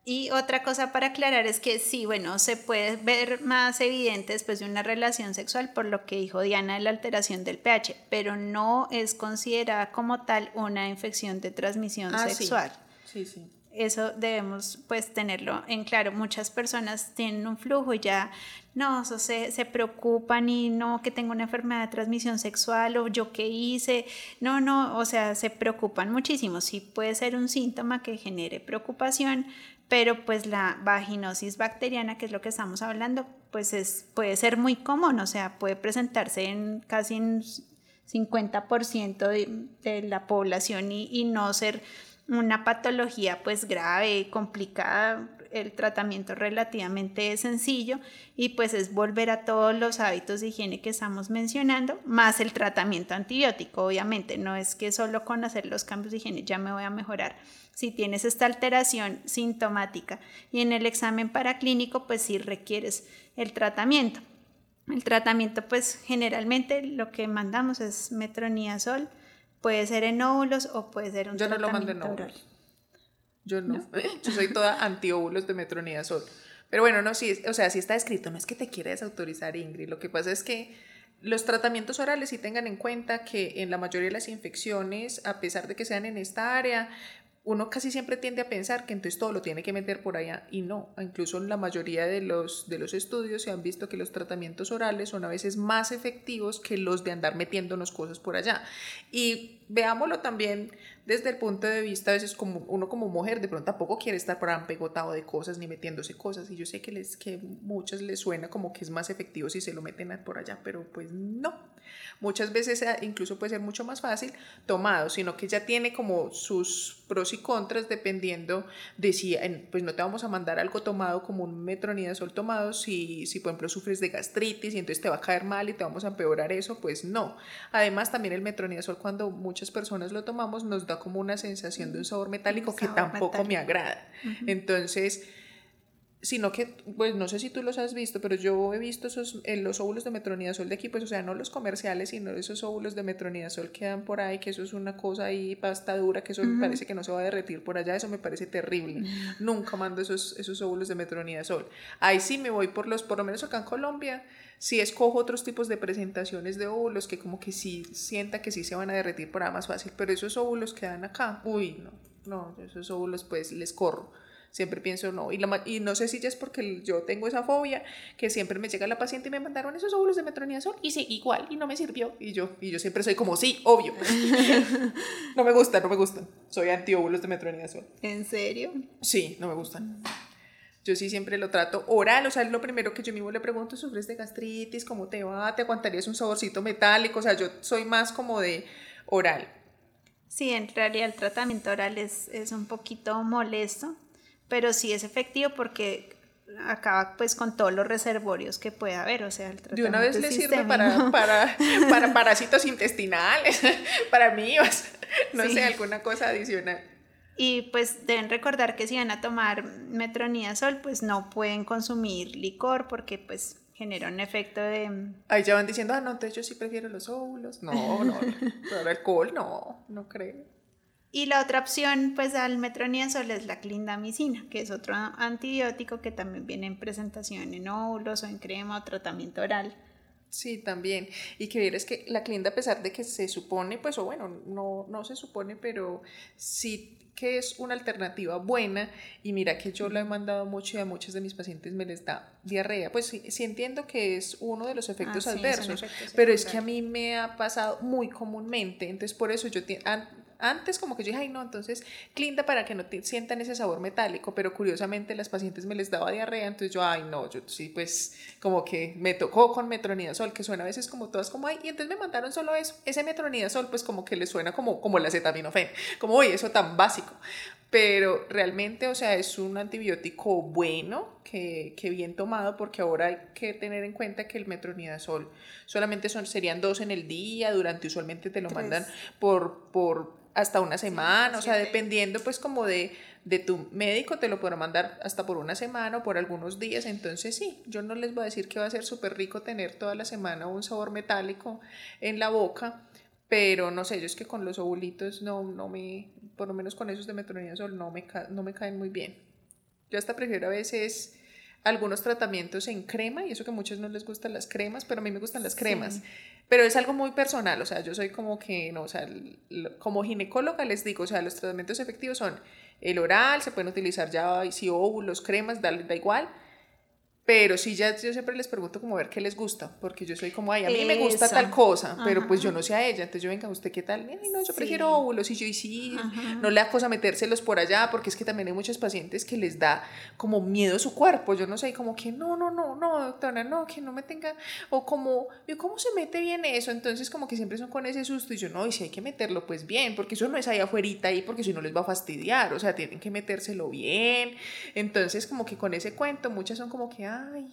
Y otra cosa para aclarar es que sí, bueno, se puede ver más evidente después de una relación sexual por lo que dijo Diana de la alteración del pH, pero no es considerada como tal una infección de transmisión ah, sexual. Sí. sí, sí. Eso debemos pues tenerlo en claro. Muchas personas tienen un flujo y ya no, se, se preocupan y no que tengo una enfermedad de transmisión sexual o yo qué hice. No, no, o sea, se preocupan muchísimo. Sí puede ser un síntoma que genere preocupación, pero pues la vaginosis bacteriana, que es lo que estamos hablando, pues es, puede ser muy común, o sea, puede presentarse en casi en 50% de, de, la población y, y, no ser una patología pues grave, complicada, el tratamiento relativamente sencillo y pues es volver a todos los hábitos de higiene que estamos mencionando, más el tratamiento antibiótico, obviamente, no es que solo con hacer los cambios de higiene ya me voy a mejorar si tienes esta alteración sintomática y en el examen paraclínico pues sí requieres el tratamiento. El tratamiento pues generalmente lo que mandamos es metronidazol, Puede ser en óvulos o puede ser un Yo no lo en. Yo no. Yo soy toda anti-óvulos de metronidazol. Pero bueno, no, sí, o sea, sí está escrito, no es que te quiera desautorizar, Ingrid. Lo que pasa es que los tratamientos orales sí tengan en cuenta que en la mayoría de las infecciones, a pesar de que sean en esta área, uno casi siempre tiende a pensar que entonces todo lo tiene que meter por allá y no, incluso en la mayoría de los, de los estudios se han visto que los tratamientos orales son a veces más efectivos que los de andar metiéndonos cosas por allá. Y veámoslo también desde el punto de vista, a veces como uno como mujer de pronto tampoco quiere estar por pegotado de cosas ni metiéndose cosas y yo sé que les que muchas les suena como que es más efectivo si se lo meten por allá, pero pues no. Muchas veces eh, incluso puede ser mucho más fácil tomado, sino que ya tiene como sus pros y contras dependiendo de si, pues no te vamos a mandar algo tomado como un metronidazol tomado si, si por ejemplo sufres de gastritis y entonces te va a caer mal y te vamos a empeorar eso, pues no. Además también el metronidazol cuando muchas personas lo tomamos nos da como una sensación de un sabor metálico que tampoco me agrada. Entonces, sino que, pues no sé si tú los has visto, pero yo he visto esos, eh, los óvulos de metronidazol de aquí, pues o sea, no los comerciales, sino esos óvulos de metronidazol que dan por ahí, que eso es una cosa ahí, pasta dura, que eso me parece que no se va a derretir por allá, eso me parece terrible. Nunca mando esos, esos óvulos de metronidazol. Ahí sí me voy por los, por lo menos acá en Colombia, si escojo otros tipos de presentaciones de óvulos que como que sí sienta que sí se van a derretir por ahí más fácil, pero esos óvulos que dan acá, uy, no, no, esos óvulos pues les corro siempre pienso no. Y, y no sé si ya es porque yo tengo esa fobia, que siempre me llega la paciente y me mandaron esos óvulos de metronidazol y sí, igual, y no me sirvió. Y yo, y yo siempre soy como, sí, obvio. no me gusta, no me gustan. Soy anti óvulos de metronidazol. ¿En serio? Sí, no me gustan. Yo sí siempre lo trato oral, o sea, es lo primero que yo mismo le pregunto, ¿sufres de gastritis? ¿Cómo te va? ¿Te aguantarías un saborcito metálico? O sea, yo soy más como de oral. Sí, en realidad el tratamiento oral es, es un poquito molesto, pero sí es efectivo porque acaba pues con todos los reservorios que puede haber, o sea, el De una vez le sirve para, para, para, parásitos intestinales, para mí, no sé, alguna cosa adicional. Y pues deben recordar que si van a tomar metronidazol, pues no pueden consumir licor porque pues genera un efecto de... Ahí ya van diciendo, ah, no, entonces yo sí prefiero los óvulos. No, no, pero el alcohol no, no creo. Y la otra opción, pues, al metronidazol es la clindamicina, que es otro antibiótico que también viene en presentación en óvulos o en crema o tratamiento oral. Sí, también. Y que es que la clinda, a pesar de que se supone, pues, o bueno, no, no se supone, pero sí que es una alternativa buena y mira que yo lo he mandado mucho y a muchos de mis pacientes me les da diarrea, pues sí, entiendo que es uno de los efectos ah, adversos, pero es que a mí me ha pasado muy comúnmente, entonces por eso yo antes como que yo dije, ay no, entonces clinda para que no te sientan ese sabor metálico, pero curiosamente las pacientes me les daba diarrea, entonces yo, ay no, yo sí, pues como que me tocó con metronidazol, que suena a veces como todas como, ay, y entonces me mandaron solo eso, ese metronidazol, pues como que le suena como, como el acetaminofén, como, oye, eso tan básico, pero realmente, o sea, es un antibiótico bueno, que, que, bien tomado, porque ahora hay que tener en cuenta que el metronidazol solamente son, serían dos en el día, durante usualmente te lo mandan por, por hasta una semana, o sea, dependiendo pues como de, de tu médico, te lo podrá mandar hasta por una semana o por algunos días, entonces sí, yo no les voy a decir que va a ser súper rico tener toda la semana un sabor metálico en la boca, pero no sé, yo es que con los ovulitos no, no me, por lo menos con esos de metronidazol no me, no me caen muy bien. Yo hasta prefiero a veces algunos tratamientos en crema, y eso que a muchos no les gustan las cremas, pero a mí me gustan las cremas. Pero es algo muy personal, o sea, yo soy como que, no, o sea, como ginecóloga les digo, o sea, los tratamientos efectivos son el oral, se pueden utilizar ya, si óvulos, cremas, da, da igual, pero sí, ya yo siempre les pregunto como ver qué les gusta, porque yo soy como, ay, a mí me gusta tal cosa, pero pues yo no sé a ella. Entonces yo, venga, ¿usted qué tal? Ay, no, yo prefiero óvulos. Y yo, y sí, no le da cosa metérselos por allá, porque es que también hay muchos pacientes que les da como miedo su cuerpo. Yo no sé, como que no, no, no, no, doctora, no, que no me tenga, o como, ¿cómo se mete bien eso? Entonces como que siempre son con ese susto y yo, no, y si hay que meterlo, pues bien, porque eso no es ahí afuera ahí, porque si no les va a fastidiar, o sea, tienen que metérselo bien. Entonces como que con ese cuento muchas son como que, ah, ay,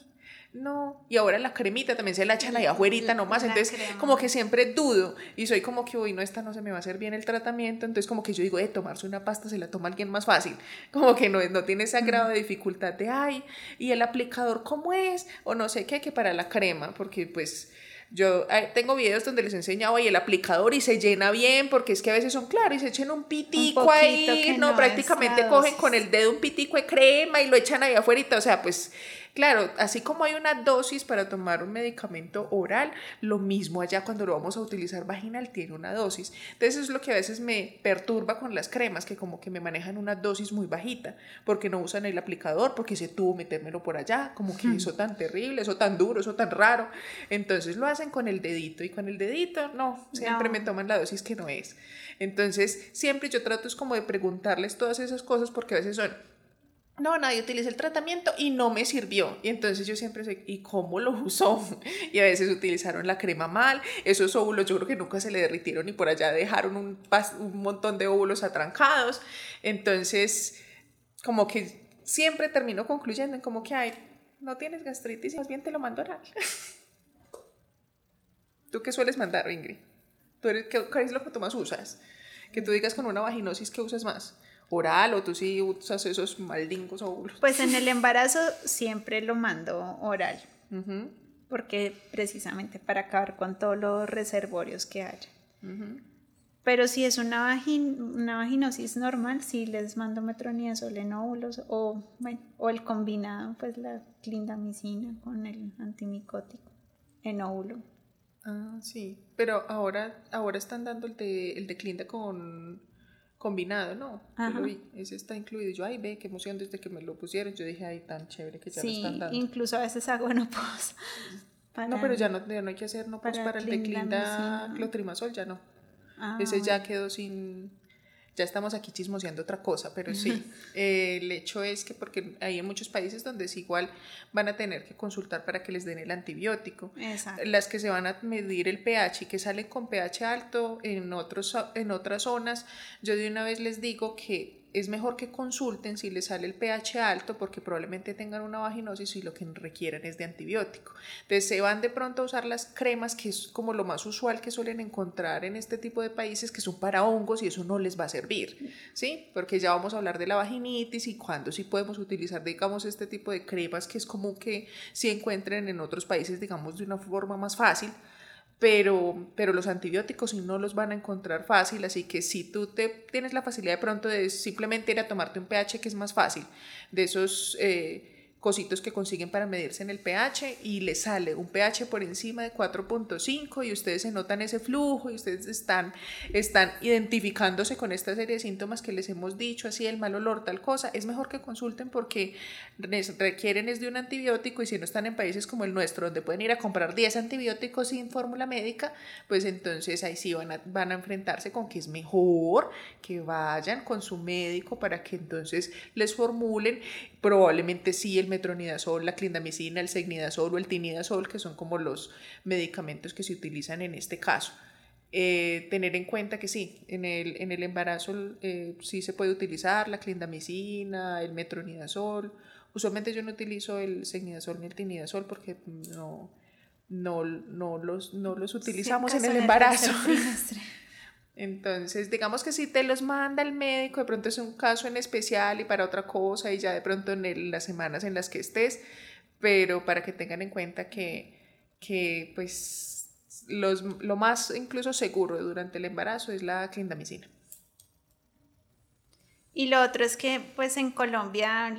no. Y ahora la cremita también se la echan ahí afuera nomás. Entonces, como que siempre dudo. Y soy como que, uy, no, esta no se me va a hacer bien el tratamiento. Entonces, como que yo digo, eh, tomarse una pasta se la toma alguien más fácil. Como que no, no tiene ese grado de dificultad de, ay, ¿y el aplicador cómo es? O no sé qué, que para la crema, porque pues Yo tengo videos donde les he enseñado ahí el aplicador y se llena bien porque es que a veces son claros y se echan un pitico ahí, no, prácticamente cogen con el dedo un pitico de crema y lo echan ahí afuera, o sea, pues Claro, así como hay una dosis para tomar un medicamento oral, lo mismo allá cuando lo vamos a utilizar vaginal tiene una dosis. Entonces es lo que a veces me perturba con las cremas, que como que me manejan una dosis muy bajita, porque no usan el aplicador, porque se tuvo metérmelo por allá, como que eso tan terrible, eso tan duro, eso tan raro. Entonces lo hacen con el dedito y con el dedito no, siempre me toman la dosis que no es. Entonces siempre yo trato es como de preguntarles todas esas cosas porque a veces son no, nadie utiliza el tratamiento y no me sirvió. Y entonces yo siempre sé, ¿y cómo lo usó? Y a veces utilizaron la crema mal, esos óvulos yo creo que nunca se le derritieron y por allá dejaron un, un montón de óvulos atrancados. Entonces, como que siempre termino concluyendo en como que, ay, no tienes gastritis más bien te lo mando oral. ¿Tú qué sueles mandar, Ingrid? ¿Tú eres, qué, es lo que tú más usas? Que tú digas con una vaginosis, ¿qué usas más? Oral o tú sí usas esos maldingos óvulos? Pues en el embarazo siempre lo mando oral, porque precisamente para acabar con todos los reservorios que haya. Pero si es una, vagin una vaginosis normal, sí les mando metronidazol en óvulos o, bueno, o el combinado, pues la clindamicina con el antimicótico en óvulo. Ah, sí. Pero ahora, ahora están dando el de, el de clinda con combinado, ¿no? Yo lo vi, ese está incluido. Yo, ay, ve, qué emoción desde que me lo pusieron. Yo dije, ay, tan chévere que ya lo están dando. incluso a veces hago no no, pero ya no, no hay que hacer no para, para el de clotrimazol, ya no. Ah, ese ya quedó sin ya estamos aquí chismoseando otra cosa, pero sí, eh, el hecho es que porque hay en muchos países donde es igual van a tener que consultar para que les den el antibiótico. Las que se van a medir el pH y que salen con pH alto en, otros, en otras zonas, yo de una vez les digo que es mejor que consulten si les sale el pH alto porque probablemente tengan una vaginosis y lo que requieren es de antibiótico. Entonces se van de pronto a usar las cremas, que es como lo más usual que suelen encontrar en este tipo de países, que son para hongos y eso no les va a servir, ¿sí? Porque ya vamos a hablar de la vaginitis y cuándo sí podemos utilizar, digamos, este tipo de cremas que es como que si encuentren en otros países, digamos, de una forma más fácil pero, pero los antibióticos no los van a encontrar fácil, así que si tú te, tienes la facilidad de pronto de simplemente ir a tomarte un pH que es más fácil, de esos... Eh, cositos que consiguen para medirse en el pH y les sale un pH por encima de 4.5 y ustedes se notan ese flujo y ustedes están, están identificándose con esta serie de síntomas que les hemos dicho, así el mal olor, tal cosa, es mejor que consulten porque requieren es de un antibiótico y si no están en países como el nuestro donde pueden ir a comprar 10 antibióticos sin fórmula médica, pues entonces ahí sí van a, van a enfrentarse con que es mejor que vayan con su médico para que entonces les formulen. Probablemente sí el metronidazol, la clindamicina, el segnidazol o el tinidazol, que son como los medicamentos que se utilizan en este caso. Eh, tener en cuenta que sí, en el, en el embarazo eh, sí se puede utilizar la clindamicina, el metronidazol. Usualmente yo no utilizo el segnidazol ni el tinidazol porque no, no, no, los, no los utilizamos en el embarazo. Entonces, digamos que si te los manda el médico, de pronto es un caso en especial y para otra cosa y ya de pronto en las semanas en las que estés, pero para que tengan en cuenta que, que pues los, lo más incluso seguro durante el embarazo es la clindamicina. Y lo otro es que pues en Colombia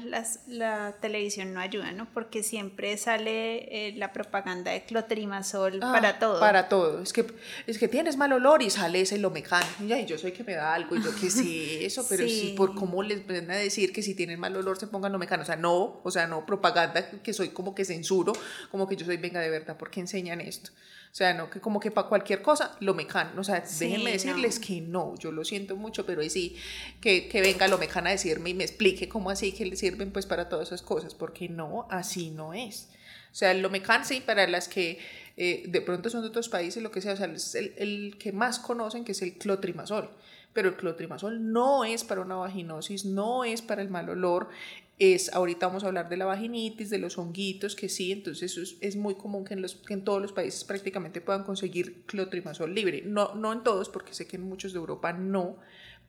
la televisión no ayuda, ¿no? Porque siempre sale eh, la propaganda de clotrimazol ah, para todo. Para todo. Es que, es que tienes mal olor y sale ese lomecán. Y yo soy que me da algo y yo que sí, eso, pero sí. por cómo les van a decir que si tienen mal olor se pongan lomecán. O sea, no, o sea, no propaganda que soy como que censuro, como que yo soy venga de verdad, ¿por qué enseñan esto? O sea, no que como que para cualquier cosa lo mecano. O sea, déjenme decirles que no, yo lo siento mucho, pero sí, que, que venga lo mecano a decirme y me explique cómo así que le sirven pues para todas esas cosas, porque no, así no es. O sea, lo mecán sí para las que eh, de pronto son de otros países, lo que sea, o sea, es el, el que más conocen que es el clotrimazol pero el clotrimazol no es para una vaginosis, no es para el mal olor, es, ahorita vamos a hablar de la vaginitis, de los honguitos, que sí, entonces es, muy común que en, todos los países prácticamente puedan conseguir clotrimazol libre. No, no en todos, porque sé que en muchos de Europa no,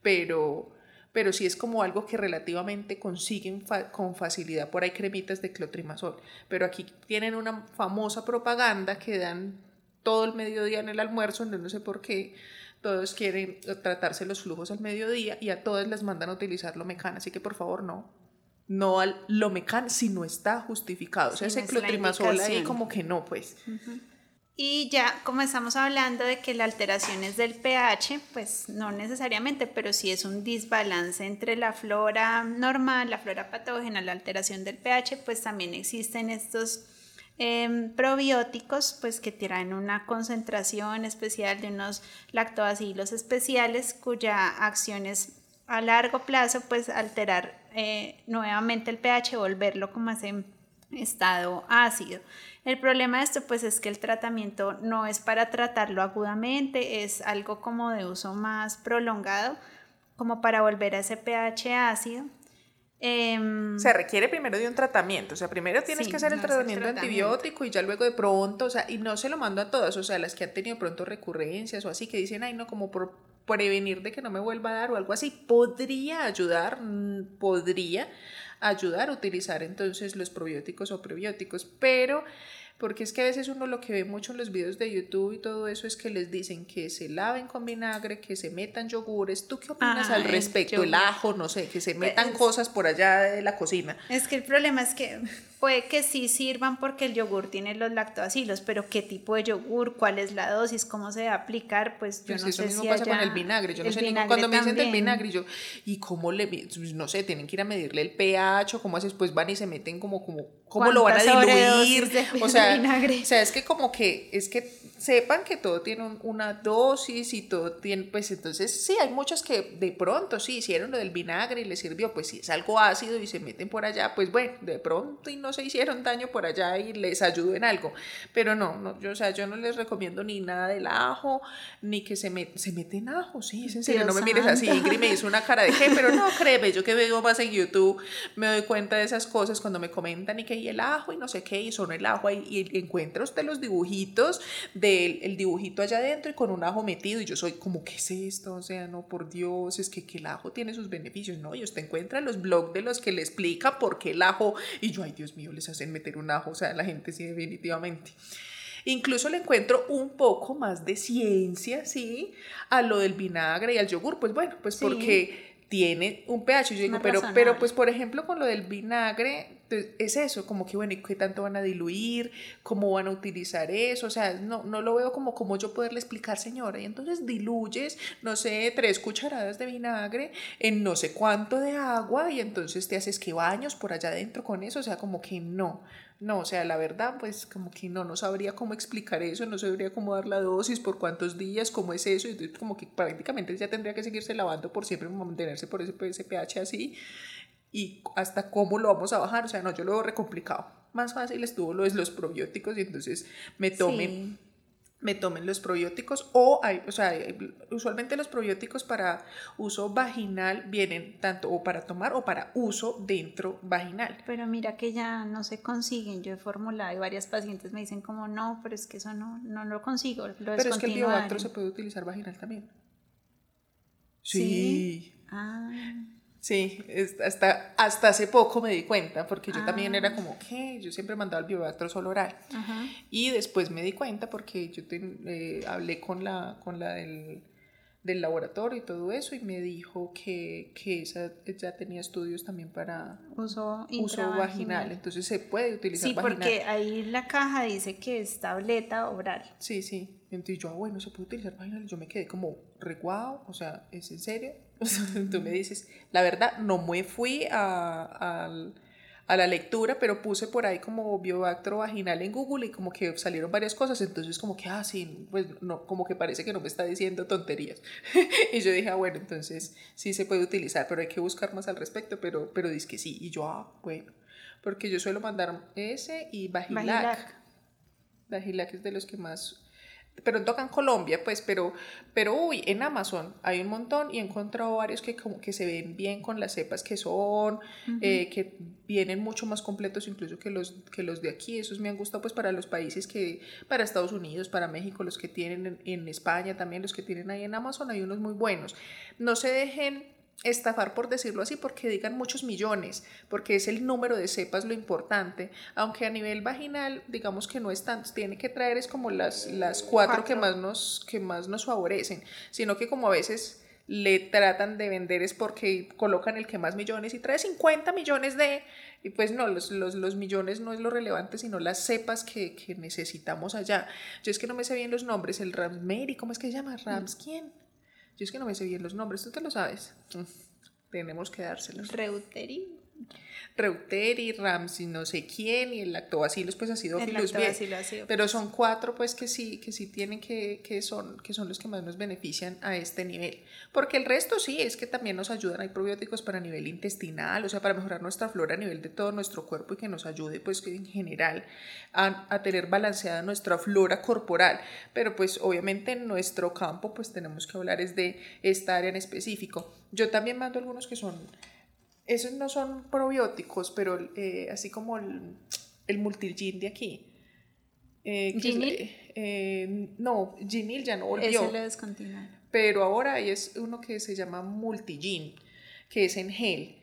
pero, pero sí es como algo que relativamente consiguen con facilidad. Por ahí cremitas de clotrimazol. Pero aquí tienen una famosa propaganda que dan todo el mediodía en el almuerzo, no sé por qué todos quieren tratarse los flujos al mediodía y a todas les mandan a utilizar Lomecan, así que por favor no. No al Lomecan si no está justificado. o sea, ese clotrimazol ahí como que no, pues. Y ya como estamos hablando de que la alteración es del pH, pues no necesariamente, pero sí es un desbalance entre la flora normal, la flora patógena, la alteración del pH, pues también existen estos em, probióticos pues que tienen una concentración especial de unos lactobacilos especiales cuya acción es a largo plazo pues alterar eh, nuevamente el pH, volverlo como ese estado ácido. El problema de esto pues es que el tratamiento no es para tratarlo agudamente, es algo como de uso más prolongado, como para volver a ese pH ácido. Em, se requiere primero de un tratamiento, o sea, primero tienes que hacer el tratamiento, antibiótico y ya luego de pronto, o sea, y no se lo mando a todas, o sea, las que han tenido pronto recurrencias o así, que dicen, ay, no, como por prevenir de que no me vuelva a dar o algo así, podría ayudar, mm, podría ayudar a utilizar entonces los probióticos o prebióticos, pero porque es que a veces uno lo que ve mucho en los videos de YouTube y todo eso es que les dicen que se laven con vinagre, que se metan yogures. ¿Tú qué opinas al respecto? El ajo, no sé, que se metan cosas por allá de la cocina. Es que el problema es que puede que sí sirvan porque el yogur tiene los lactobacilos, pero qué tipo de yogur, cuál es la dosis, cómo se va a aplicar, pues yo pues no sé eso mismo pasa con el vinagre. Yo no sé, cuando me dicen del vinagre, yo, ¿y cómo le, pues, no sé, tienen que ir a medirle el pH cómo haces, pues van y se meten como, como, cómo lo van a diluir, o sea, o sea, es que como que, es que sepan que todo tiene una dosis y todo tiene, pues entonces sí, hay muchos que de pronto sí hicieron lo del vinagre y les sirvió, pues si es algo ácido y se meten por allá, pues bueno, de pronto y no se hicieron daño por allá y les ayudó en algo, pero no, no yo, o sea, yo no les recomiendo ni nada del ajo, ni que se, met, se meten ajo, sí, es en serio, no me mires así, Ingrid me hizo una cara de qué, pero no, créeme, yo que veo más en YouTube me doy cuenta de esas cosas cuando me comentan y que y el ajo y no sé qué, y son el ajo y, y encuentra usted los dibujitos del el dibujito allá adentro y con un ajo metido y yo soy como, ¿qué es esto? O sea, no, por Dios, es que, que el ajo tiene sus beneficios, ¿no? Y usted encuentra los blogs de los que le explica por qué el ajo y yo, ay Dios mío, les hacen meter un ajo, o sea, la gente sí, definitivamente. Incluso le encuentro un poco más de ciencia, ¿sí? A lo del vinagre y al yogur, pues bueno, pues porque tiene un pH. Yo digo, pero, pero pues por ejemplo con lo del vinagre, pues, es eso, como que bueno, ¿y qué tanto van a diluir? ¿Cómo van a utilizar eso? O sea, no, no lo veo como como yo poderle explicar, señora. Y entonces diluyes, no sé, tres cucharadas de vinagre en no sé cuánto de agua y entonces te haces que baños por allá adentro con eso. O sea, como que no. No, o sea, la verdad, pues como que no, no sabría cómo explicar eso, no sabría cómo dar la dosis, por cuántos días, cómo es eso, y como que prácticamente ya tendría que seguirse lavando por siempre, mantenerse por ese, ese pH así, y hasta cómo lo vamos a bajar, o sea, no, yo lo veo re complicado. Más fácil estuvo lo de los probióticos y entonces me tomen me tomen los probióticos o hay, o sea, usualmente los probióticos para uso vaginal vienen tanto o para tomar o para uso dentro vaginal. Pero mira que ya no se consiguen, yo he formulado y varias pacientes me dicen como no, pero es que eso no, no lo consigo. Lo pero es que el biobactro se puede utilizar vaginal también. Sí. ¿Sí? Ah. Sí, hasta, hasta hace poco me di cuenta, porque yo también era ah. como, ¿qué? Yo siempre mandaba el biobacter solo oral. Y después me di cuenta porque yo eh, hablé con la, con la del, del, laboratorio y todo eso y me dijo que, que esa ya tenía estudios también para uso, uso vaginal. Entonces se puede utilizar Sí, porque ahí la caja dice que es tableta oral. Sí, sí. Entonces yo, ah, bueno, se puede utilizar vaginal. Yo me quedé como reguado, o sea, ¿es en serio? tú me dices, la verdad, no me fui a, la lectura, pero puse por ahí como biobactero vaginal en Google y como que salieron varias cosas, entonces como que, ah, sí, pues no, como que parece que no me está diciendo tonterías. y yo dije, ah, bueno, entonces sí se puede utilizar, pero hay que buscar más al respecto, pero, pero dice que sí. Y yo, ah, bueno, porque yo suelo mandar ese y Vagilac. Vagilac es de los que más pero tocan Colombia, pues, pero, pero uy, en Amazon hay un montón y he encontrado varios que como que se ven bien con las cepas que son, eh, que vienen mucho más completos incluso que los, que los de aquí. Esos me han gustado pues para los países que, para Estados Unidos, para México, los que tienen en, en España también, los que tienen ahí en Amazon, hay unos muy buenos. No se dejen estafar, por decirlo así, porque digan muchos millones, porque es el número de cepas lo importante, aunque a nivel vaginal, digamos que no es tanto, tiene que traer es como las, las cuatro, Que, más nos, que más nos favorecen, sino que como a veces le tratan de vender es porque colocan el que más millones y trae 50 millones de... Y pues no, los, los, los millones no es lo relevante, sino las cepas que, que, necesitamos allá. Yo es que no me sé bien los nombres, el Ramsmeri, ¿cómo es que se llama? ¿Rams quién? Yo es que no me sé bien los nombres, tú te lo sabes. Mm, tenemos que dárselos. Reuteri. Reuteri, Ramsey, no sé quién, y el lactobacillus, pues ha sido bien. Pero son cuatro, pues, que sí, que sí tienen que, que son, que son los que más nos benefician a este nivel. Porque el resto sí, es que también nos ayudan, hay probióticos para nivel intestinal, o sea, para mejorar nuestra flora a nivel de todo nuestro cuerpo y que nos ayude, pues, en general a, a tener balanceada nuestra flora corporal. Pero, pues, obviamente en nuestro campo, pues, tenemos que hablar es de esta área en específico. Yo también mando algunos que son esos no son probióticos, pero eh, así como el, el multigin de aquí. Eh, eh, no, Ginil ya no volvió. Ese lo descontinuaron. Pero ahora hay es uno que se llama multigin, que es en gel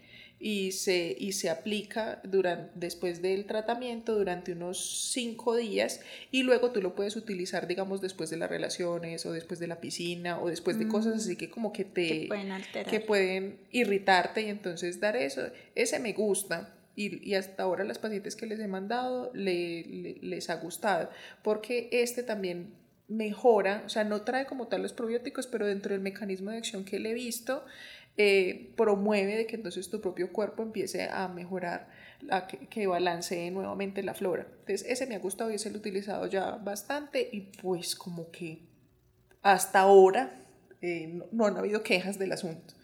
y se, y se aplica durante, después del tratamiento durante unos cinco días y luego tú lo puedes utilizar, digamos, después de las relaciones o después de la piscina o después de cosas así que como que te... Que pueden alterar. Que pueden irritarte y entonces dar eso. Ese me gusta. Y, y, hasta ahora las pacientes que les he mandado le, les ha gustado, porque este también mejora, o sea, no trae como tal los probióticos, pero dentro del mecanismo de acción que le he visto, eh, promueve de que entonces tu propio cuerpo empiece a mejorar, a que, que, balancee nuevamente la flora. Entonces ese me ha gustado y ese lo he utilizado ya bastante y pues como que hasta ahora eh, no, no han habido quejas del asunto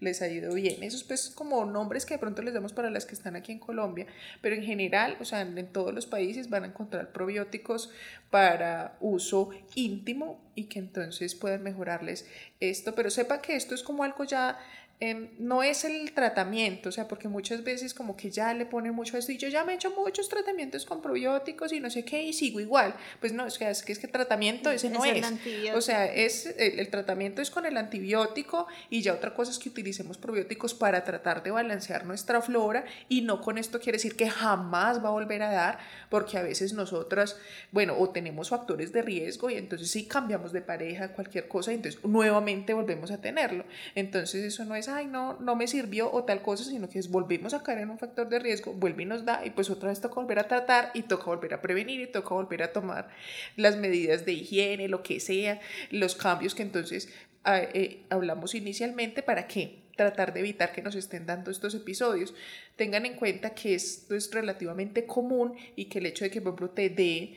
les ha ido bien. Esos pues como nombres que de pronto les damos para las que están aquí en Colombia, pero en general, o sea, en todos los países van a encontrar probióticos para uso íntimo y que entonces puedan mejorarles esto, pero sepa que esto es como algo ya Em, no es el tratamiento, o sea, porque muchas veces como que ya le ponen mucho a esto y yo ya me he hecho muchos tratamientos con probióticos y no sé qué y sigo igual. Pues no, es que es que, es que tratamiento ese no es. O sea, es, el, tratamiento es con el antibiótico y ya otra cosa es que utilicemos probióticos para tratar de balancear nuestra flora y no con esto quiere decir que jamás va a volver a dar, porque a veces nosotras, bueno, o tenemos factores de riesgo y entonces si cambiamos de pareja, cualquier cosa, entonces nuevamente volvemos a tenerlo. Entonces eso no es ay, no, no me sirvió o tal cosa, sino que es volvemos a caer en un factor de riesgo, vuelve y nos da, y pues otra vez toca volver a tratar y toca volver a prevenir y toca volver a tomar las medidas de higiene, lo que sea, los cambios que entonces ah, eh, hablamos inicialmente para que tratar de evitar que nos estén dando estos episodios. Tengan en cuenta que esto es relativamente común y que el hecho de que, por ejemplo, te dé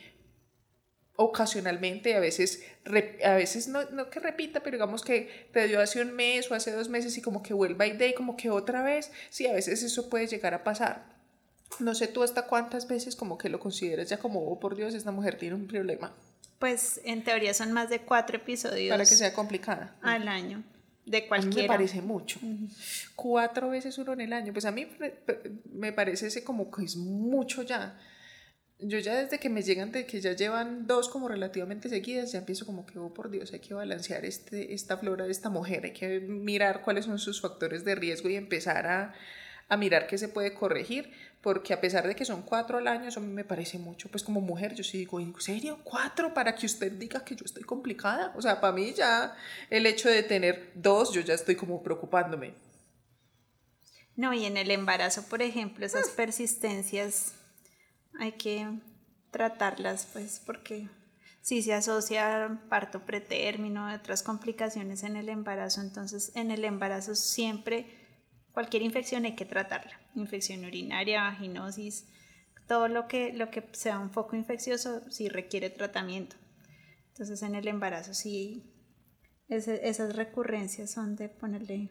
ocasionalmente, a veces, a veces no, no, que repita, pero digamos que te dio hace un mes o hace dos meses y como que vuelva y de como que otra vez, sí, a veces eso puede llegar a pasar. No sé tú hasta cuántas veces como que lo consideras ya como, oh, por Dios, esta mujer tiene un problema. Pues en teoría son más de cuatro episodios. Para que sea complicada. Al año. De cualquiera. A mí me parece mucho. Cuatro veces uno en el año. Pues a mí me parece ese como que es mucho ya yo ya desde que me llegan de que ya llevan dos como relativamente seguidas, ya empiezo como que, oh por Dios, hay que balancear este, esta flora de esta mujer, hay que mirar cuáles son sus factores de riesgo y empezar a, a mirar qué se puede corregir, porque a pesar de que son cuatro al año, eso a mí me parece mucho, pues como mujer, yo sí digo, ¿en serio? ¿Cuatro? Para que usted diga que yo estoy complicada. O sea, para mí ya el hecho de tener dos, yo ya estoy como preocupándome. No, y en el embarazo, por ejemplo, esas ah. persistencias hay que tratarlas, pues, porque si se asocia parto pretérmino, otras complicaciones en el embarazo, entonces en el embarazo siempre cualquier infección hay que tratarla, infección urinaria, vaginosis, todo lo que, lo que sea un foco infeccioso sí requiere tratamiento. Entonces en el embarazo sí, esas recurrencias son de ponerle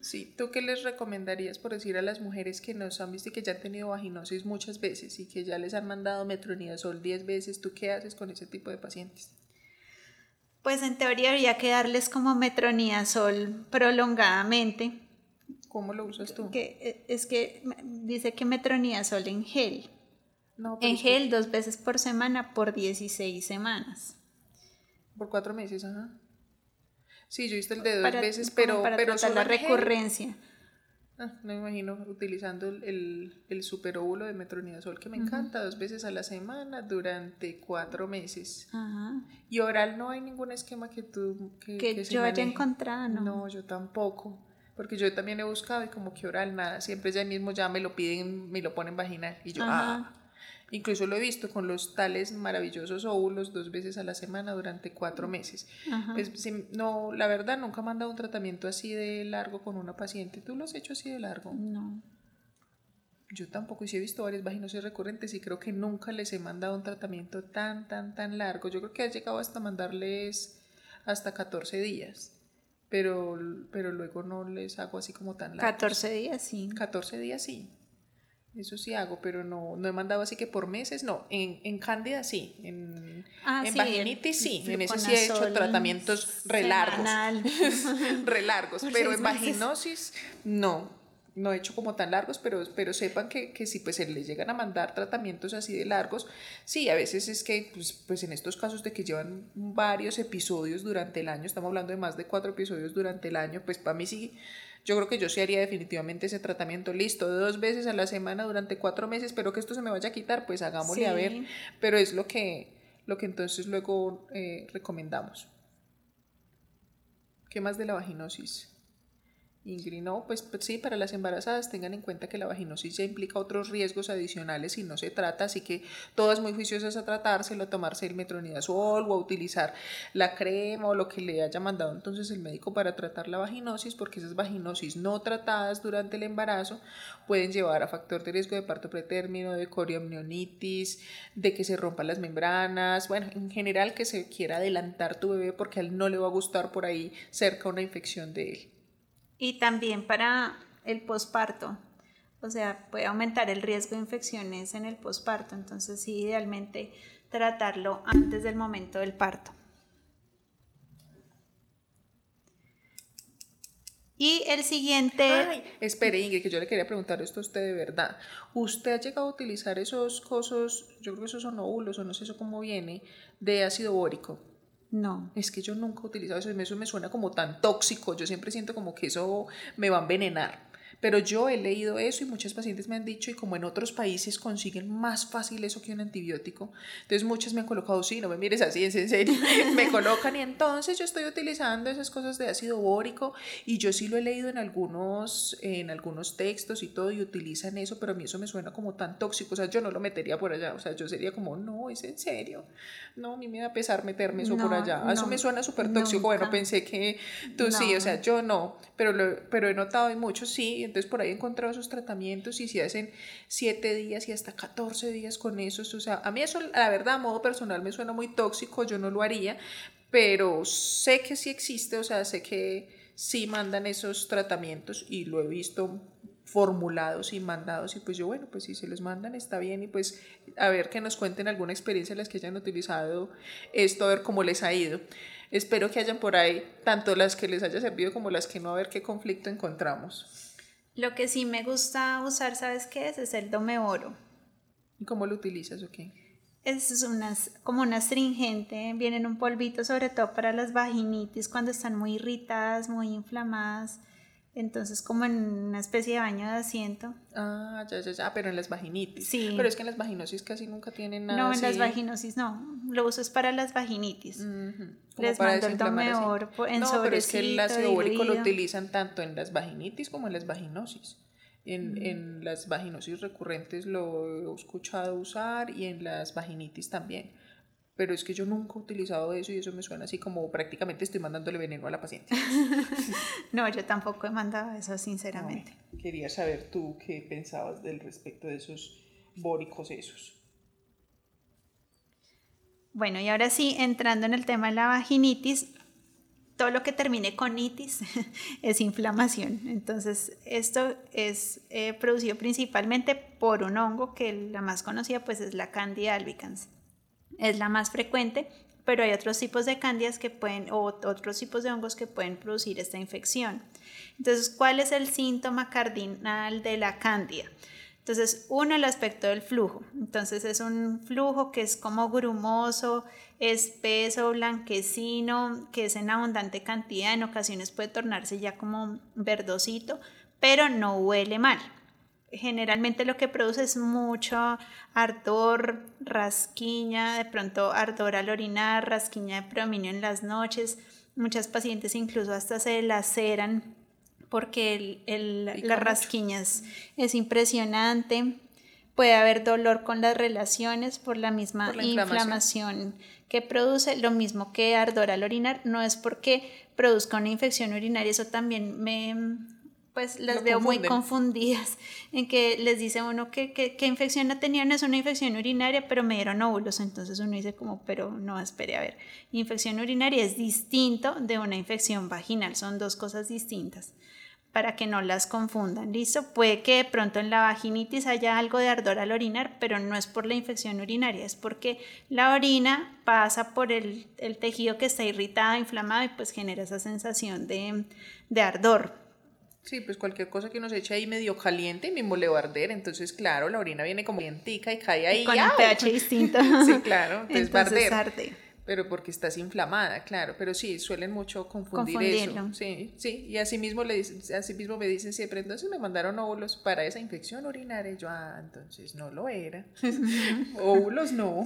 Sí, ¿tú qué les recomendarías, por decir, a las mujeres que nos han visto y que ya han tenido vaginosis muchas veces y que ya les han mandado metronidazol 10 veces? ¿Tú qué haces con ese tipo de pacientes? Pues en teoría habría que darles como metronidazol prolongadamente. ¿Cómo lo usas tú? Que, eh, es que dice que metronidazol en gel. No, en gel dos veces por semana por 16 semanas. Por cuatro meses, ajá. Sí, yo he visto el de dos veces, pero, para pero tratar la recurrencia. Ah, no me imagino utilizando el, el, superóvulo de metronidazol que me encanta, dos veces a la semana durante cuatro meses. Y oral no hay ningún esquema que tú... Que, que, yo haya encontrado, ¿no? No, yo tampoco. Porque yo también he buscado y como que oral nada, siempre ya mismo ya me lo piden, me lo ponen vaginal. Y yo, ah, Incluso lo he visto con los tales maravillosos óvulos dos veces a la semana durante cuatro meses. Pues, no, la verdad, nunca he mandado un tratamiento así de largo con una paciente. ¿Tú lo has hecho así de largo? No. Yo tampoco, y sí he visto varias vaginosis recurrentes y creo que nunca les he mandado un tratamiento tan, tan, tan largo. Yo creo que ha llegado hasta mandarles hasta 14 días, pero, pero luego no les hago así como tan largo. 14 días, sí. 14 días, sí. Eso sí hago, pero no, no he mandado así que por meses, no. En, en cándida sí, en, ah, en vaginitis sí, en ese sí he hecho tratamientos relargos. relargos, pero en vaginosis no. No he hecho como tan largos, pero, pero sepan que, que si pues se les llegan a mandar tratamientos así de largos, sí, a veces es que pues, pues en estos casos de que llevan varios episodios durante el año, estamos hablando de más de cuatro episodios durante el año, pues para mí sí yo creo que yo sí haría definitivamente ese tratamiento listo, dos veces a la semana durante cuatro meses, pero que esto se me vaya a quitar, pues hagámosle a ver. Pero es lo que, lo que entonces luego eh, recomendamos. ¿Qué más de la vaginosis? Ingrid, no, pues, pues, sí, para las embarazadas tengan en cuenta que la vaginosis ya implica otros riesgos adicionales si no se trata, así que todas muy juiciosas a tratárselo, a tomarse el metronidazol o a utilizar la crema o lo que le haya mandado entonces el médico para tratar la vaginosis, porque esas vaginosis no tratadas durante el embarazo pueden llevar a factor de riesgo de parto pretérmino, de coriamnionitis, de que se rompan las membranas, bueno, en general que se quiera adelantar tu bebé porque a él no le va a gustar por ahí cerca una infección de él y también para el posparto. O sea, puede aumentar el riesgo de infecciones en el posparto. Entonces, sí, idealmente tratarlo antes del momento del parto. Y el siguiente... Ay, espere Ingrid, que yo le quería preguntar esto a usted de verdad. ¿Usted ha llegado a utilizar esos cosos, yo creo que esos son óvulos o no sé eso cómo viene, de ácido bórico? No. Es que yo nunca he utilizado eso, eso me suena como tan tóxico, yo siempre siento como que eso me va a envenenar. Pero yo he leído eso y muchas pacientes me han dicho, y como en otros países consiguen más fácil eso que un antibiótico, entonces muchas me han colocado, sí, no me mires así, es en serio, me colocan y entonces yo estoy utilizando esas cosas de ácido bórico y yo sí lo he leído en algunos, en algunos textos y todo y utilizan eso, pero a mí eso me suena como tan tóxico, o sea, yo no lo metería por allá, o sea, yo sería como, no, es en serio, no, a mí me da pesar meterme eso por allá, eso me suena súper tóxico, bueno, pensé que tú sí, o sea, yo no, pero, lo, pero he notado y muchos sí, entonces por ahí he encontrado esos tratamientos y si hacen 7 días y hasta 14 días con eso, o sea, a mí eso, la verdad, a modo personal me suena muy tóxico, yo no lo haría, pero sé que sí existe, o sea, sé que sí mandan esos tratamientos y lo he visto formulados y mandados y pues yo bueno pues si se los mandan está bien y pues a ver que nos cuenten alguna experiencia las que hayan utilizado esto a ver cómo les ha ido. Espero que hayan por ahí tanto las que les haya servido como las que no a ver qué conflicto encontramos lo que sí me gusta usar, ¿sabes qué es? Es el dome oro. ¿Y cómo lo utilizas o qué? Es como un astringente, viene en un polvito, sobre todo para las vaginitis, cuando están muy irritadas, muy inflamadas. Entonces, como en una especie de baño de asiento. Ah, ya, ya, ya, pero en las vaginitis. Sí. Pero es que en las vaginosis casi nunca tienen nada. No, en las vaginosis no. Lo uso es para las vaginitis. Les mando el tomeor en No, pero es que el ácido bórico lo utilizan tanto en las vaginitis como en las vaginosis. En, en las vaginosis recurrentes lo he escuchado usar y en las vaginitis también pero es que yo nunca he utilizado eso y eso me suena así como prácticamente estoy mandándole veneno a la paciente. no, yo tampoco he mandado eso, sinceramente. quería saber tú qué pensabas del respecto de esos bóricos esos. Bueno, y ahora sí, entrando en el tema de la vaginitis, todo lo que termine con itis es inflamación. Entonces, esto es eh, producido principalmente por un hongo que la más conocida pues es la Candida albicans es la más frecuente, pero hay otros tipos de cándidas que pueden, o otros tipos de hongos que pueden producir esta infección. Entonces, ¿cuál es el síntoma cardinal de la cándida? Entonces, uno, el aspecto del flujo. Entonces, es un flujo que es como grumoso, espeso, blanquecino, que es en abundante cantidad, en ocasiones puede tornarse ya como verdosito, pero no huele mal. Generalmente lo que produce es mucho ardor, rasquiña, de pronto ardor al orinar, rasquiña de predominio en las noches. Muchas pacientes incluso hasta se laceran porque el, las rasquiñas es impresionante. Puede haber dolor con las relaciones por la misma inflamación. que produce, lo mismo que ardor al orinar, no es porque produzca una infección urinaria, eso también me, pues las veo muy confundidas en que les dice uno que, que, infección no tenían, es una infección urinaria, pero me dieron óvulos, entonces uno dice como, pero no, espere, a ver, infección urinaria es distinto de una infección vaginal, son dos cosas distintas para que no las confundan. ¿Listo? Puede que de pronto en la vaginitis haya algo de ardor al orinar, pero no es por la infección urinaria, es porque la orina pasa por el, tejido que está irritado, inflamado y pues genera esa sensación de, ardor. Sí, pues cualquier cosa que nos eche ahí medio caliente mismo le va a arder, entonces claro, la orina viene como dientica y cae ahí. con un pH distinto. sí, claro, entonces, va a arder. Pero porque estás inflamada, claro, pero sí, suelen mucho confundir eso. Sí, sí, y así mismo, le dicen, así mismo me dicen siempre, entonces me mandaron óvulos para esa infección urinaria, y yo, ah, entonces no lo era. óvulos no.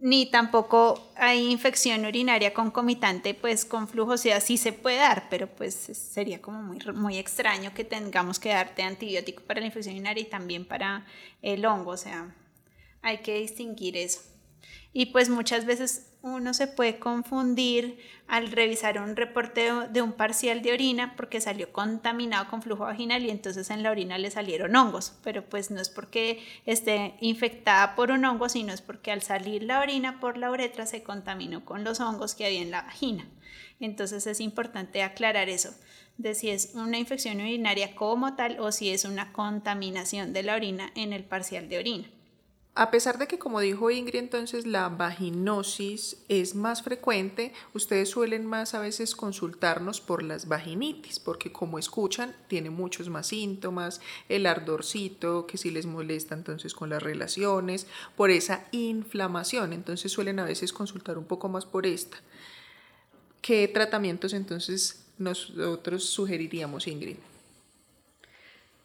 Ni tampoco hay infección urinaria concomitante, pues con flujo, o sea, sí se puede dar, pero pues sería como muy, muy extraño que tengamos que darte antibiótico para la infección urinaria y también para el hongo, o sea, hay que distinguir eso. Y pues muchas veces uno se puede confundir al revisar un reporte de un parcial de orina porque salió contaminado con flujo vaginal y entonces en la orina le salieron hongos, pero pues no es porque esté infectada por un hongo, sino es porque al salir la orina por la uretra se contaminó con los hongos que había en la vagina. Entonces es importante aclarar eso de si es una infección urinaria como tal o si es una contaminación de la orina en el parcial de orina. A pesar de que, como dijo Ingrid, entonces la vaginosis es más frecuente, ustedes suelen más a veces consultarnos por las vaginitis, porque como escuchan, tiene muchos más síntomas, el ardorcito, que si les molesta entonces con las relaciones, por esa inflamación, entonces suelen a veces consultar un poco más por esta. ¿Qué tratamientos entonces nosotros sugeriríamos, Ingrid?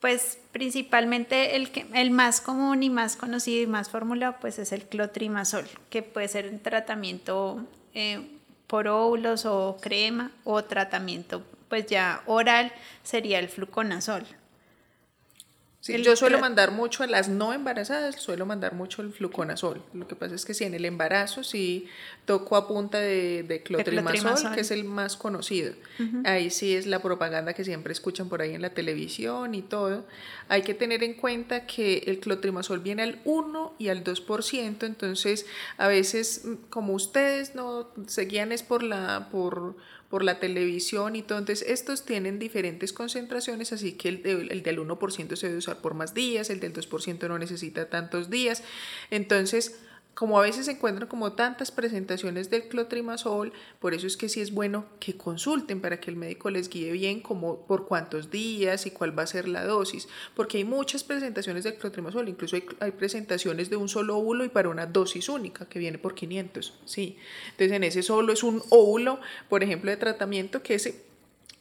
Pues principalmente el, que, el más común y más conocido y más formulado pues es el clotrimazol, que puede ser un tratamiento eh, por óvulos o crema o tratamiento pues ya oral sería el fluconazol yo suelo mandar mucho a las no embarazadas, suelo mandar mucho el fluconazol. Lo que pasa es que si en el embarazo sí toco a punta de, de, clotrimazol, que es el más conocido. Ahí sí es la propaganda que siempre escuchan por ahí en la televisión y todo. Hay que tener en cuenta que el clotrimazol viene al 1 y al 2%, entonces a veces como ustedes no seguían es por la por por la televisión y. Entonces, estos tienen diferentes concentraciones, así que el, el del 1% se debe usar por más días, el del 2% no necesita tantos días. Entonces, como a veces se encuentran como tantas presentaciones del clotrimazol, por eso es que sí es bueno que consulten para que el médico les guíe bien como por cuántos días y cuál va a ser la dosis, porque hay muchas presentaciones del clotrimazol, incluso hay, presentaciones de un solo óvulo y para una dosis única que viene por 500, sí. Entonces en ese solo es un óvulo, por ejemplo, de tratamiento que ese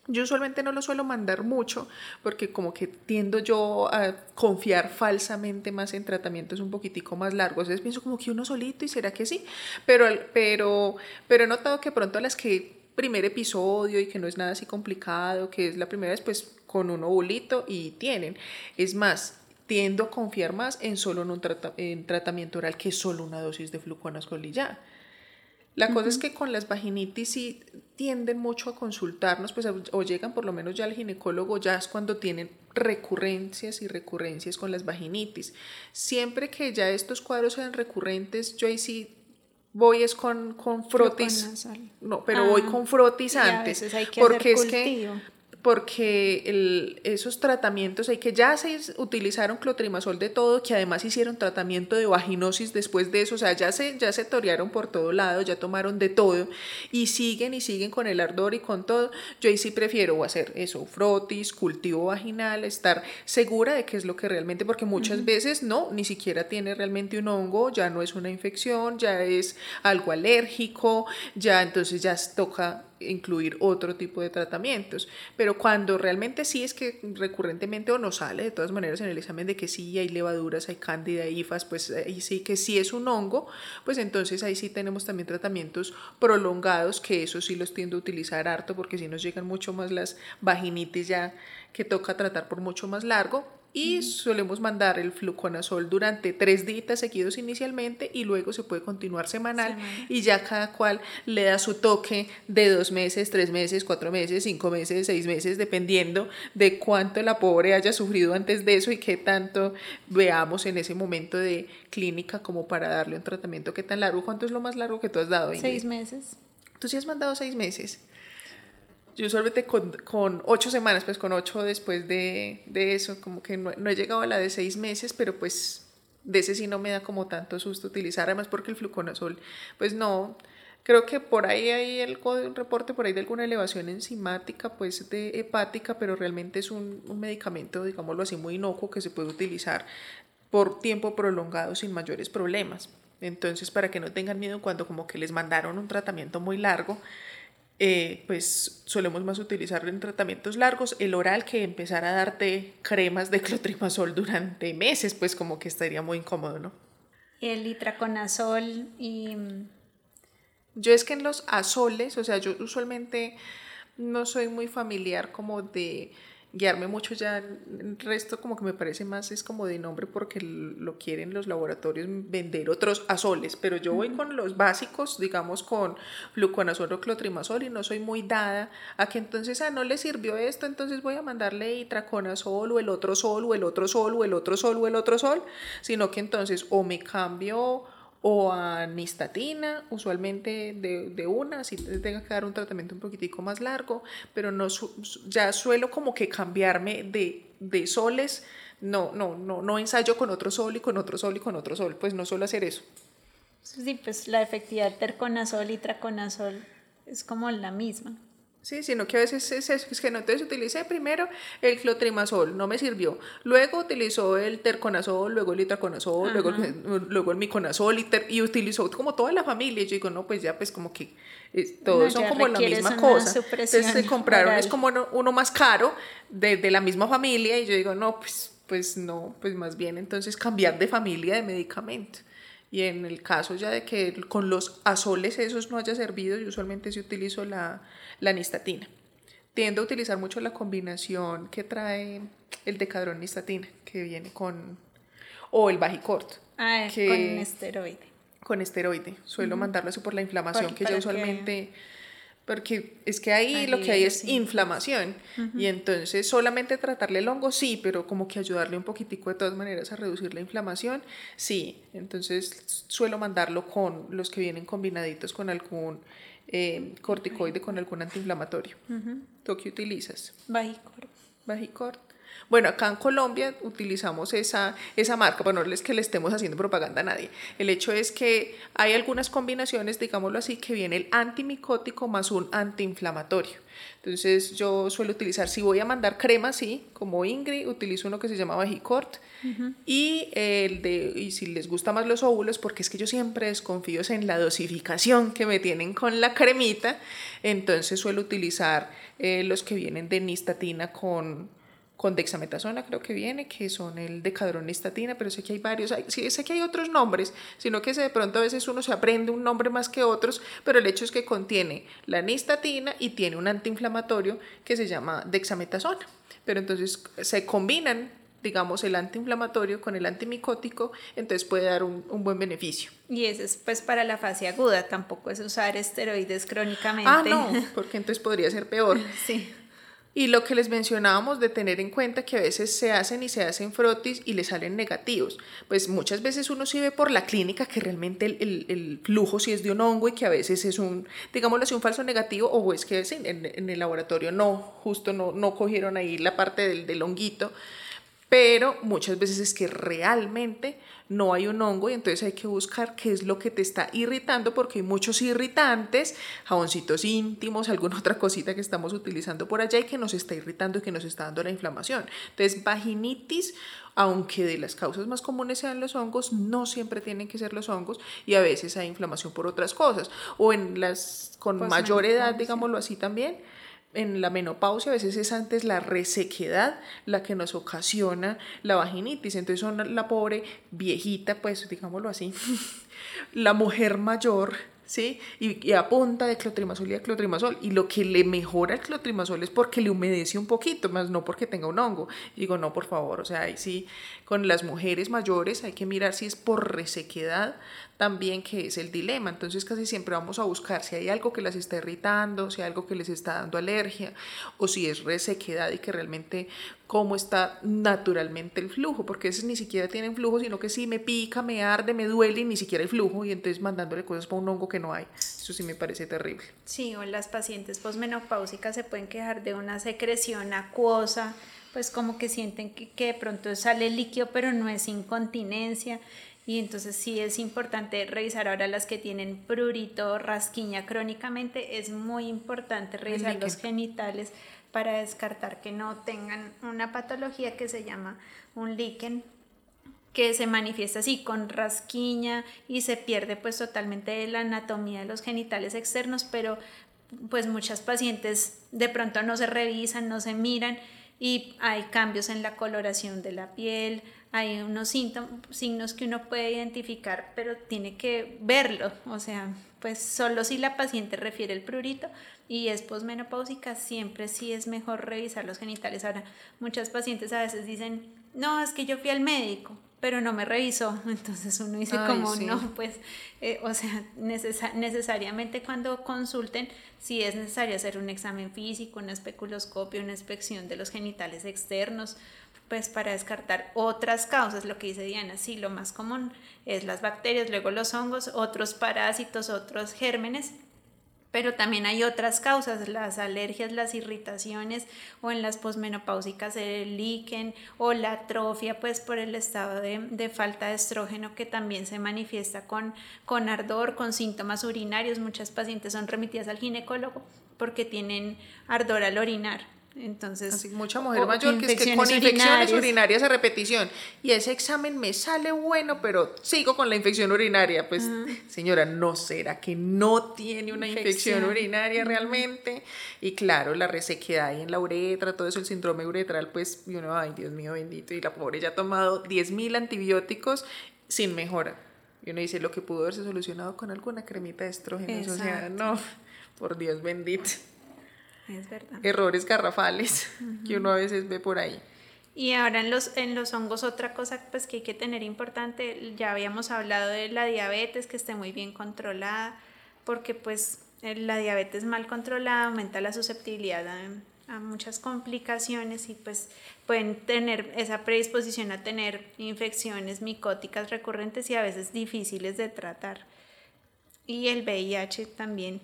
yo usualmente no lo suelo mandar mucho porque como que tiendo yo a confiar falsamente más en tratamientos un poquitico más largos. Entonces pienso como que uno solito y será que sí. Pero, pero, pero he notado que pronto a las que primer episodio y que no es nada así complicado, que es la primera vez pues con un ovulito y tienen. Es más, tiendo a confiar más en solo un en tratamiento oral que solo una dosis de fluconazol y ya. La cosa es que con las vaginitis sí tienden mucho a consultarnos, pues o llegan por lo menos ya al ginecólogo, ya es cuando tienen recurrencias y recurrencias con las vaginitis. Siempre que ya estos cuadros sean recurrentes, yo ahí sí voy es con, con frotis. No, pero voy ah, con frotis antes. porque es que porque esos tratamientos, hay que ya se utilizaron clotrimazol de todo, que además hicieron tratamiento de vaginosis después de eso, o sea, ya se, ya se torearon por todo lado, ya tomaron de todo y siguen y siguen con el ardor y con todo. Yo ahí sí prefiero hacer eso, frotis, cultivo vaginal, estar segura de qué es lo que realmente, porque muchas veces no, ni siquiera tiene realmente un hongo, ya no es una infección, ya es algo alérgico, ya entonces ya toca incluir otro tipo de tratamientos. Pero cuando realmente sí es que recurrentemente o no sale de todas maneras en el examen de que sí hay levaduras, hay cándida, ifas, pues ahí sí que sí es un hongo, pues entonces ahí sí tenemos también tratamientos prolongados, que eso sí los tiendo a utilizar harto porque si nos llegan mucho más las vaginitis ya que toca tratar por mucho más largo y solemos mandar el fluconazol durante tres días seguidos inicialmente y luego se puede continuar semanal y ya cada cual le da su toque de dos meses, tres meses, cuatro meses, cinco meses, seis meses, dependiendo de cuánto la pobre haya sufrido antes de eso y qué tanto veamos en ese momento de clínica como para darle un tratamiento. ¿Qué tan largo? ¿Cuánto es lo más largo que tú has dado? Seis meses. ¿Tú sí has mandado seis meses? Yo solamente con, con, ocho semanas, pues con ocho después de, de eso, como que no, no, he llegado a la de seis meses, pero pues de ese sí no me da como tanto susto utilizar, además porque el fluconazol, pues no, creo que por ahí hay algo un reporte por ahí de alguna elevación enzimática, pues de hepática, pero realmente es un, un medicamento, digámoslo así, muy inocuo que se puede utilizar por tiempo prolongado sin mayores problemas. Entonces, para que no tengan miedo cuando como que les mandaron un tratamiento muy largo, eh, pues solemos más utilizarlo en tratamientos largos, el oral que empezar a darte cremas de clotrimazol durante meses, pues como que estaría muy incómodo, ¿no? El itraconazol y... Yo es que en los azoles, o sea, yo usualmente no soy muy familiar como de guiarme mucho ya, el resto como que me parece más es como de nombre porque lo quieren los laboratorios vender otros azoles, pero yo voy con los básicos, digamos con fluconazol o clotrimazol y no soy muy dada a que entonces ah, no le sirvió esto, entonces voy a mandarle itraconazol o el otro sol o el otro sol o el otro sol o el otro sol, sino que entonces o me cambio o a nistatina, usualmente de, de, una, si tenga que dar un tratamiento un poquitico más largo, pero no ya suelo como que cambiarme de, de soles, no, no, no, no ensayo con otro sol y con otro sol y con otro sol, pues no suelo hacer eso. Sí, pues la efectividad terconazol y traconazol es como la misma. Sí, sino que a veces es eso, es que no, entonces utilicé primero el clotrimazol, no me sirvió, luego utilizó el terconazol, luego el itraconazol, luego, luego el miconazol y, y, utilizó como toda la familia, y yo digo, no, pues ya pues como que eh, todos son como la misma cosa, entonces se compraron, es como uno, más caro de, de, la misma familia. Y yo digo, no, pues, pues no, pues más bien entonces cambiar de familia de medicamento. Y en el caso ya de que con los azoles esos no haya servido, yo usualmente sí utilizo la, la nistatina. Tiendo a utilizar mucho la combinación que trae el decadrón nistatina, que viene con, o el bajicort. Ah, que, con esteroide. Con esteroide. Suelo mandarlo eso por la inflamación, que ya usualmente... Porque es que ahí, lo que hay es inflamación. Y entonces solamente tratarle el hongo, sí, pero como que ayudarle un poquitico de todas maneras a reducir la inflamación, sí. Entonces suelo mandarlo con los que vienen combinaditos con algún eh, corticoide, con algún antiinflamatorio. ¿Tú qué utilizas? Bajicort. Bajicort. Bueno, acá en Colombia utilizamos esa, esa marca, bueno, no es que le estemos haciendo propaganda a nadie. El hecho es que hay algunas combinaciones, digámoslo así, que viene el antimicótico más un antiinflamatorio. Entonces yo suelo utilizar, si voy a mandar crema, sí, como Ingrid, utilizo uno que se llama Bajicort. Y el de, y si les gusta más los óvulos, porque es que yo siempre desconfío en la dosificación que me tienen con la cremita, entonces suelo utilizar eh, los que vienen de nistatina con con dexametasona creo que viene, que son el decadronistatina, pero sé que hay varios, sí, sé que hay otros nombres, sino que de pronto a veces uno se aprende un nombre más que otros, pero el hecho es que contiene la nistatina y tiene un antiinflamatorio que se llama dexametasona. Pero entonces se combinan, digamos, el antiinflamatorio con el antimicótico, entonces puede dar un, un buen beneficio. Y eso es pues para la fase aguda, tampoco es usar esteroides crónicamente. Ah, no, porque entonces podría ser peor. sí. Y lo que les mencionábamos de tener en cuenta que a veces se hacen y se hacen frotis y le salen negativos. Pues muchas veces uno sí ve por la clínica que realmente el, el, flujo sí es de un hongo y que a veces es un, digámoslo así, un falso negativo o es que en, en, el laboratorio no, justo no, no cogieron ahí la parte del, del honguito pero muchas veces es que realmente no hay un hongo y entonces hay que buscar qué es lo que te está irritando porque hay muchos irritantes, jaboncitos íntimos, alguna otra cosita que estamos utilizando por allá y que nos está irritando y que nos está dando la inflamación. Entonces, vaginitis, aunque de las causas más comunes sean los hongos, no siempre tienen que ser los hongos y a veces hay inflamación por otras cosas o en las con pues mayor edad, digámoslo así también en la menopausia a veces es antes la resequedad la que nos ocasiona la vaginitis. Entonces son la pobre viejita, pues digámoslo así, la mujer mayor ¿sí? Y, a punta de clotrimazol y de clotrimazol. Y lo que le mejora el clotrimazol es porque le humedece un poquito, más no porque tenga un hongo. Y digo, no, por favor, o sea, ahí sí, con las mujeres mayores hay que mirar si es por resequedad también, que es el dilema. Entonces casi siempre vamos a buscar si hay algo que las está irritando, si hay algo que les está dando alergia, o si es resequedad y que realmente cómo está naturalmente el flujo, porque esos ni siquiera tienen flujo, sino que sí me pica, me arde, me duele y ni siquiera hay flujo, y entonces mandándole cosas para un hongo que no hay. Eso sí me parece terrible. Sí, o las pacientes posmenopáusicas se pueden quejar de una secreción acuosa, pues como que sienten que, que de pronto sale líquido, pero no es incontinencia. Y entonces sí es importante revisar ahora las que tienen prurito, rasquiña crónicamente, es muy importante revisar los genitales para descartar que no tengan una patología que se llama un líquen que se manifiesta así con rasquiña y se pierde pues totalmente la anatomía de los genitales externos, pero pues muchas pacientes de pronto no se revisan, no se miran y hay cambios en la coloración de la piel, hay unos signos que uno puede identificar, pero tiene que verlo, o sea, pues solo si la paciente refiere el prurito y es posmenopáusica, siempre sí es mejor revisar los genitales. Ahora, muchas pacientes a veces dicen, no, es que yo fui al médico, pero no me revisó. Entonces uno dice como, no, pues, eh, o sea, necesariamente cuando consulten, si es necesario hacer un examen físico, una especuloscopio, una inspección de los genitales externos, pues para descartar otras causas, lo que dice Diana, sí, lo más común es las bacterias, luego los hongos, otros parásitos, otros gérmenes, pero también hay otras causas, las alergias, las irritaciones o en las posmenopáusicas el líquen o la atrofia pues por el estado de, falta de estrógeno que también se manifiesta con, con ardor, con síntomas urinarios. Muchas pacientes son remitidas al ginecólogo porque tienen ardor al orinar entonces, Así, mucha mujer mayor que es que con infecciones urinarias. a repetición y ese examen me sale bueno, pero sigo con la infección urinaria. Pues, señora, ¿no será que no tiene una infección, urinaria realmente? Y claro, la resequedad ahí en la uretra, todo eso, el síndrome uretral, pues, y uno, ay, Dios mío bendito, y la pobre ya ha tomado 10.000 antibióticos sin mejora. Y uno dice, lo que pudo haberse solucionado con alguna cremita de estrógenos, o sea, no, por Dios bendito. Es verdad. Errores garrafales que uno a veces ve por ahí. Y ahora en los, en los hongos otra cosa pues que hay que tener importante, ya habíamos hablado de la diabetes, que esté muy bien controlada, porque pues la diabetes mal controlada aumenta la susceptibilidad a, a, muchas complicaciones y pues pueden tener esa predisposición a tener infecciones micóticas recurrentes y a veces difíciles de tratar. Y el VIH también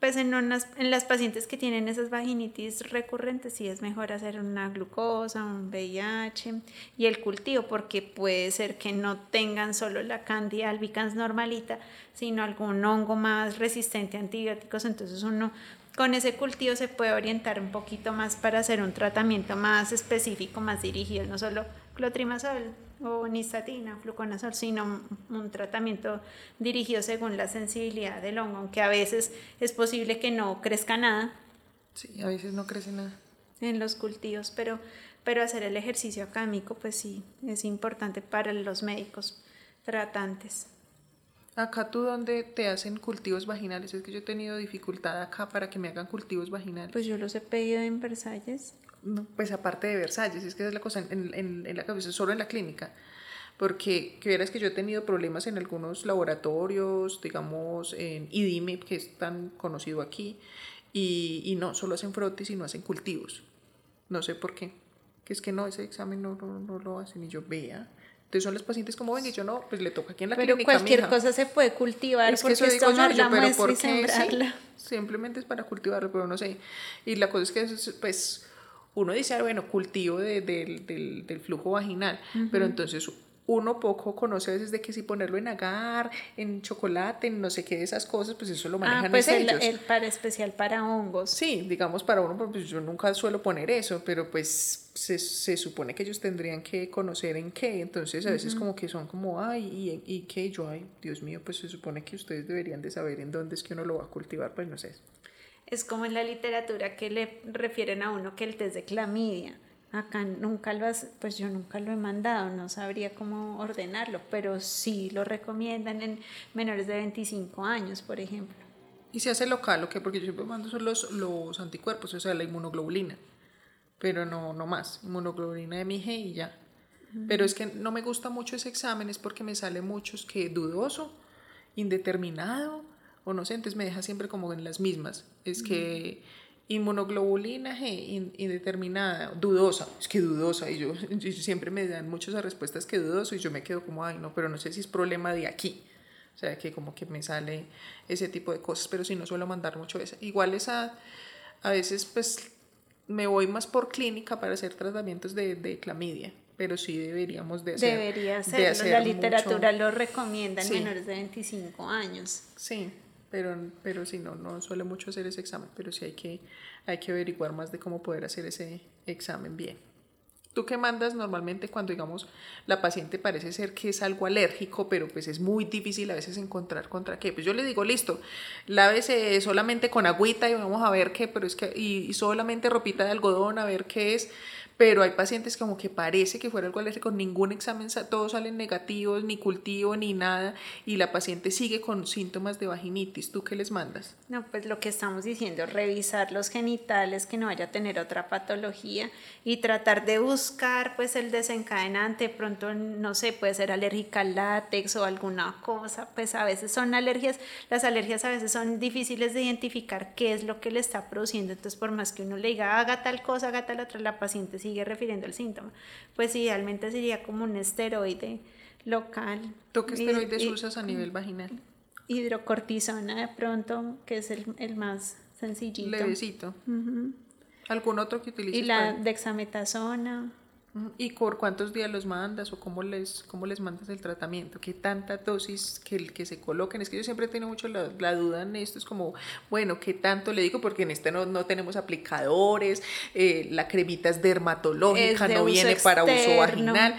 pues en, en las pacientes que tienen esas vaginitis recurrentes sí es mejor hacer una glucosa, un VIH y el cultivo porque puede ser que no tengan solo la Candida albicans normalita, sino algún hongo más resistente a antibióticos, entonces uno con ese cultivo se puede orientar un poquito más para hacer un tratamiento más específico, más dirigido, no solo clotrimazol, o nistatina, fluconazol, sino un tratamiento dirigido según la sensibilidad del hongo, aunque a veces es posible que no crezca nada. Sí, a veces no crece nada. En los cultivos, pero, pero hacer el ejercicio acámico, pues sí, es importante para los médicos tratantes. Acá tú donde te hacen cultivos vaginales, es que yo he tenido dificultad acá para que me hagan cultivos vaginales. Pues yo los he pedido en Versalles pues aparte de Versalles, es que es la cosa en, en, en la cabeza, solo en la clínica, porque que verás que yo he tenido problemas en algunos laboratorios, digamos en IDIME, que es tan conocido aquí, y, y no, solo hacen frotis y no hacen cultivos. No sé por qué. Que es que no, ese examen no, no, lo hacen y yo vea. Entonces son los pacientes como ven y yo no, pues le toca aquí en la pero clínica. Pero cualquier cosa se puede cultivar es que eso digo yo, yo, pero ¿por qué? simplemente es para cultivarlo, pero no sé. Y la cosa es que pues uno dice, bueno, cultivo de, del, del, flujo vaginal, pero entonces uno poco conoce a veces de que si ponerlo en agar, en chocolate, en no sé qué de esas cosas, pues eso lo ah, manejan ah, pues el, ellos. El para especial para hongos. Sí, digamos para uno, pues yo nunca suelo poner eso, pero pues se, se supone que ellos tendrían que conocer en qué, entonces a veces como que son como, ay, y, y qué, yo, ay, Dios mío, pues se supone que ustedes deberían de saber en dónde es que uno lo va a cultivar, pues no sé. Es como en la literatura que le refieren a uno que el test de clamidia Acá nunca lo has, pues yo nunca lo he mandado, no sabría cómo ordenarlo, pero sí lo recomiendan en menores de 25 años, por ejemplo. ¿Y se hace local o qué? Porque yo siempre mando son los, los anticuerpos, o sea, la inmunoglobulina, pero no, no más, inmunoglobulina de mi G y ya. Pero es que no me gusta mucho ese examen, es porque me sale muchos que dudoso, indeterminado, o no sé, entonces me deja siempre como en las mismas. Es que inmunoglobulina G indeterminada, dudosa, es que dudosa, y yo, siempre me dan muchas respuestas que dudoso y yo me quedo como, ay no, pero no sé si es problema de aquí, o sea, que como que me sale ese tipo de cosas, pero si no suelo mandar mucho esa. Igual esa, a veces pues me voy más por clínica para hacer tratamientos de, de clamidia, pero sí deberíamos de hacer. Debería hacerlo, la literatura lo recomienda en menores de 25 años. Sí, pero, pero si no, no suele mucho hacer ese examen, pero sí hay que, hay que averiguar más de cómo poder hacer ese examen bien. ¿Tú qué mandas normalmente cuando, digamos, la paciente parece ser que es algo alérgico, pero pues es muy difícil a veces encontrar contra qué? Pues yo le digo, listo, lávese solamente con agüita y vamos a ver qué, pero es que, y, y solamente ropita de algodón, a ver qué es pero hay pacientes como que parece que fuera algo alérgico, ningún examen, todos salen negativos, ni cultivo, ni nada, y la paciente sigue con síntomas de vaginitis. ¿Tú qué les mandas? No, pues lo que estamos diciendo, revisar los genitales, que no vaya a tener otra patología y tratar de buscar pues el desencadenante, pronto no sé, puede ser alérgica al látex o alguna cosa, pues a veces son alergias, las alergias a veces son difíciles de identificar qué es lo que le está produciendo, entonces por más que uno le diga haga tal cosa, haga tal otra, la paciente sigue refiriendo al síntoma. Pues idealmente sería como un esteroide local. ¿Tú qué esteroides usas a nivel vaginal? Hidrocortisona de pronto, que es el, el más sencillito. Levecito. ¿Algún otro que utilices? Y la dexametasona. ¿Y por cuántos días los mandas o cómo les, cómo les mandas el tratamiento? ¿Qué tanta dosis que, que se coloquen? Es que yo siempre tengo mucho la, duda en esto, es como, bueno, ¿qué tanto le digo? Porque en este no, no tenemos aplicadores, eh, la cremita es dermatológica, no viene para uso vaginal.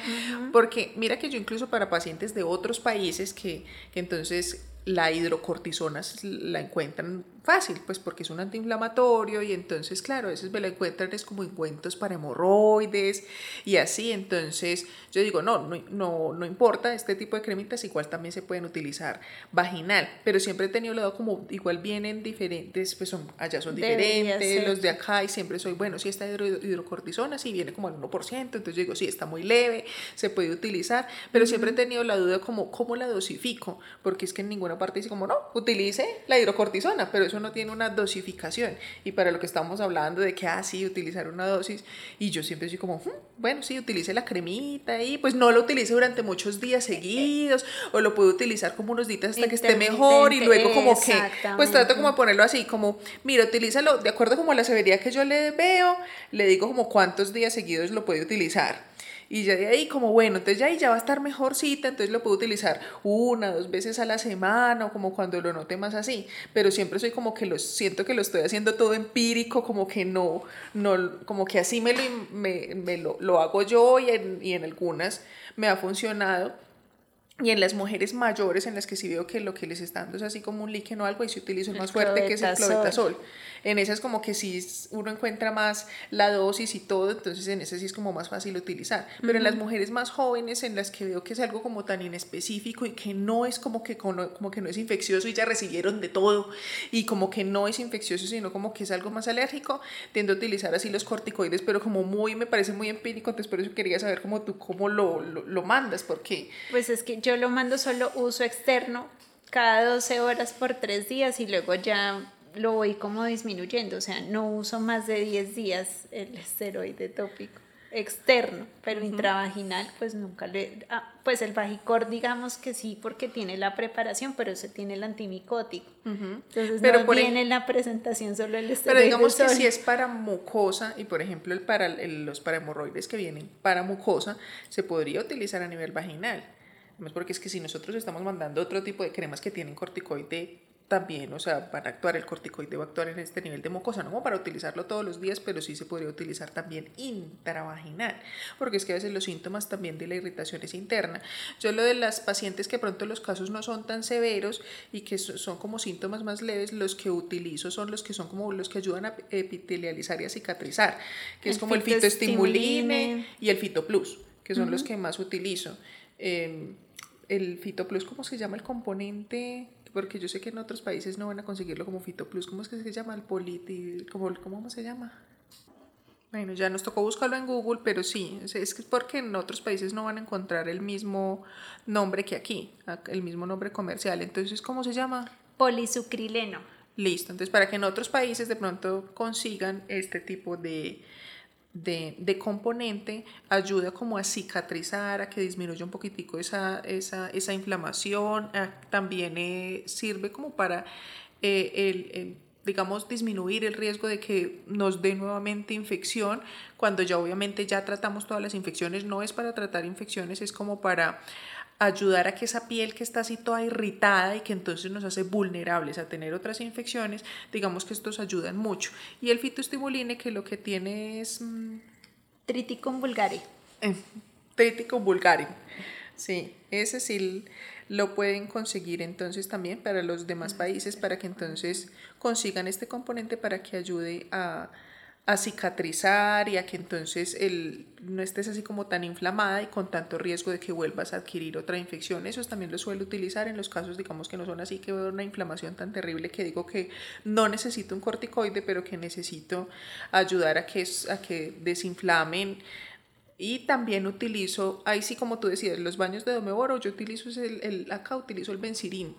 Porque mira que yo incluso para pacientes de otros países que, que entonces la hidrocortisona la encuentran fácil, pues porque es un antiinflamatorio y entonces, claro, a veces me la encuentran es como encuentros para hemorroides y así, entonces yo digo, no, no, no, no importa, este tipo de cremitas igual también se pueden utilizar vaginal, pero siempre he tenido lado como igual vienen diferentes, pues son, allá son diferentes, los de acá y siempre soy, bueno, si esta hidrocortisona sí viene como al 1%, entonces yo digo, sí, está muy leve, se puede utilizar, pero siempre he tenido la duda como, ¿cómo la dosifico? Porque es que en ninguna parte dice como, no, utilice la hidrocortisona, pero eso no tiene una dosificación. Y para lo que estamos hablando de que, ah, sí, utilizar una dosis, y yo siempre soy como, hmm, bueno, sí, utilice la cremita y pues no lo utilice durante muchos días seguidos, o lo puedo utilizar como unos días hasta que esté mejor y luego como que, pues trato como de ponerlo así, como, mira, utilízalo de acuerdo como a la severidad que yo le veo, le digo como cuántos días seguidos lo puede utilizar y ya de ahí como, bueno, entonces ya ahí ya va a estar mejorcita, entonces lo puedo utilizar una, dos veces a la semana o como cuando lo note más así, pero siempre soy como que lo siento que lo estoy haciendo todo empírico, como que no, no como que así me lo, me, me lo, lo, hago yo y en, y en algunas me ha funcionado. Y en las mujeres mayores, en las que sí veo que lo que les está dando es así como un líquido o algo, y se utiliza más fuerte que es el clobetasol. En esas como que sí uno encuentra más la dosis y todo, entonces en ese sí es como más fácil utilizar. Pero en las mujeres más jóvenes, en las que veo que es algo como tan inespecífico y que no es como que, como que no es infeccioso y ya recibieron de todo y como que no es infeccioso, sino como que es algo más alérgico, tiendo a utilizar así los corticoides, pero como muy, me parece muy empírico, entonces por eso quería saber cómo tú, cómo lo, lo, lo mandas, porque... Pues es que yo lo mando solo uso externo cada 12 horas por 3 días y luego ya lo voy como disminuyendo, o sea, no uso más de 10 días el esteroide tópico externo, pero intravaginal, pues nunca le... Ah, pues el Vagicor, digamos que sí, porque tiene la preparación, pero ese tiene el antimicótico. Entonces pero no viene en la presentación solo el esteroide Pero digamos que si es para mucosa, y por ejemplo el para los parahemorroides que vienen para mucosa, se podría utilizar a nivel vaginal. Porque es que si nosotros estamos mandando otro tipo de cremas que tienen corticoide también, o sea, van a actuar el corticoide, va a actuar en este nivel de mucosa, no como para utilizarlo todos los días, pero sí se podría utilizar también intravaginal, porque es que a veces los síntomas también de la irritación es interna. Yo lo de las pacientes que pronto los casos no son tan severos y que son como síntomas más leves, los que utilizo son los que son como los que ayudan a epitelializar y a cicatrizar, que es como el fitoestimuline y el fitoplus, que son los que más utilizo. Eh, el fitoplus, ¿cómo se llama el componente? Porque yo sé que en otros países no van a conseguirlo como Fito Plus. ¿Cómo es que se llama? El politi... ¿Cómo, cómo se llama? Bueno, ya nos tocó buscarlo en Google, pero sí, es que porque en otros países no van a encontrar el mismo nombre que aquí, el mismo nombre comercial. Entonces, ¿cómo se llama? Polisucrileno. Listo, entonces para que en otros países de pronto consigan este tipo de, de, componente ayuda como a cicatrizar, a que disminuya un poquitico esa, esa, esa inflamación, también eh, sirve como para eh, el, digamos, disminuir el riesgo de que nos dé nuevamente infección, cuando ya obviamente ya tratamos todas las infecciones, no es para tratar infecciones, es como para ayudar a que esa piel que está así toda irritada y que entonces nos hace vulnerables a tener otras infecciones, digamos que estos ayudan mucho. Y el fitoestimuline que lo que tiene es... Mmm, Triticum vulgare. Eh, Triticum vulgare. Sí, ese sí lo pueden conseguir entonces también para los demás países para que entonces consigan este componente para que ayude a a cicatrizar y a que entonces el, no estés así como tan inflamada y con tanto riesgo de que vuelvas a adquirir otra infección. Eso también lo suelo utilizar en los casos, digamos, que no son así, que veo una inflamación tan terrible que digo que no necesito un corticoide, pero que necesito ayudar a que, a que desinflamen. Y también utilizo, ahí sí como tú decías, los baños de Domeboro, yo utilizo el, el acá utilizo el benzirín.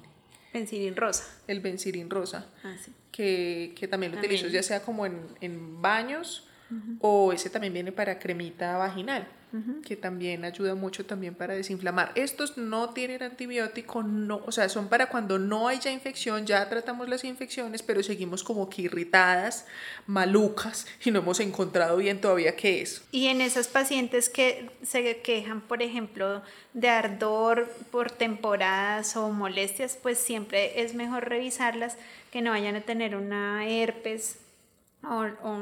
Benzirín rosa. El benzirín rosa. Ah, sí que, también lo utilizo ya sea como en, baños o ese también viene para cremita vaginal, que también ayuda mucho también para desinflamar. Estos no tienen antibiótico, no, o sea, son para cuando no hay ya infección, ya tratamos las infecciones, pero seguimos como que irritadas, malucas y no hemos encontrado bien todavía qué es. Y en esas pacientes que se quejan, por ejemplo, de ardor por temporadas o molestias, pues siempre es mejor revisarlas que no vayan a tener una herpes o,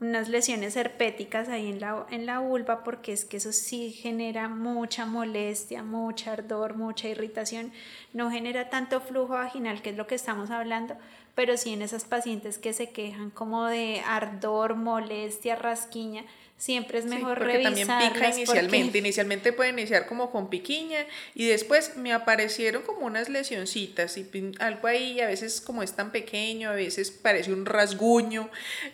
unas lesiones herpéticas ahí en la, en la vulva, porque es que eso sí genera mucha molestia, mucha ardor, mucha irritación. No genera tanto flujo vaginal, que es lo que estamos hablando, pero sí en esas pacientes que se quejan como de ardor, molestia, rasquiña, siempre es mejor sí, porque también pica inicialmente. Inicialmente puede iniciar como con piquiña y después me aparecieron como unas lesioncitas y algo ahí, a veces como es tan pequeño, a veces parece un rasguño,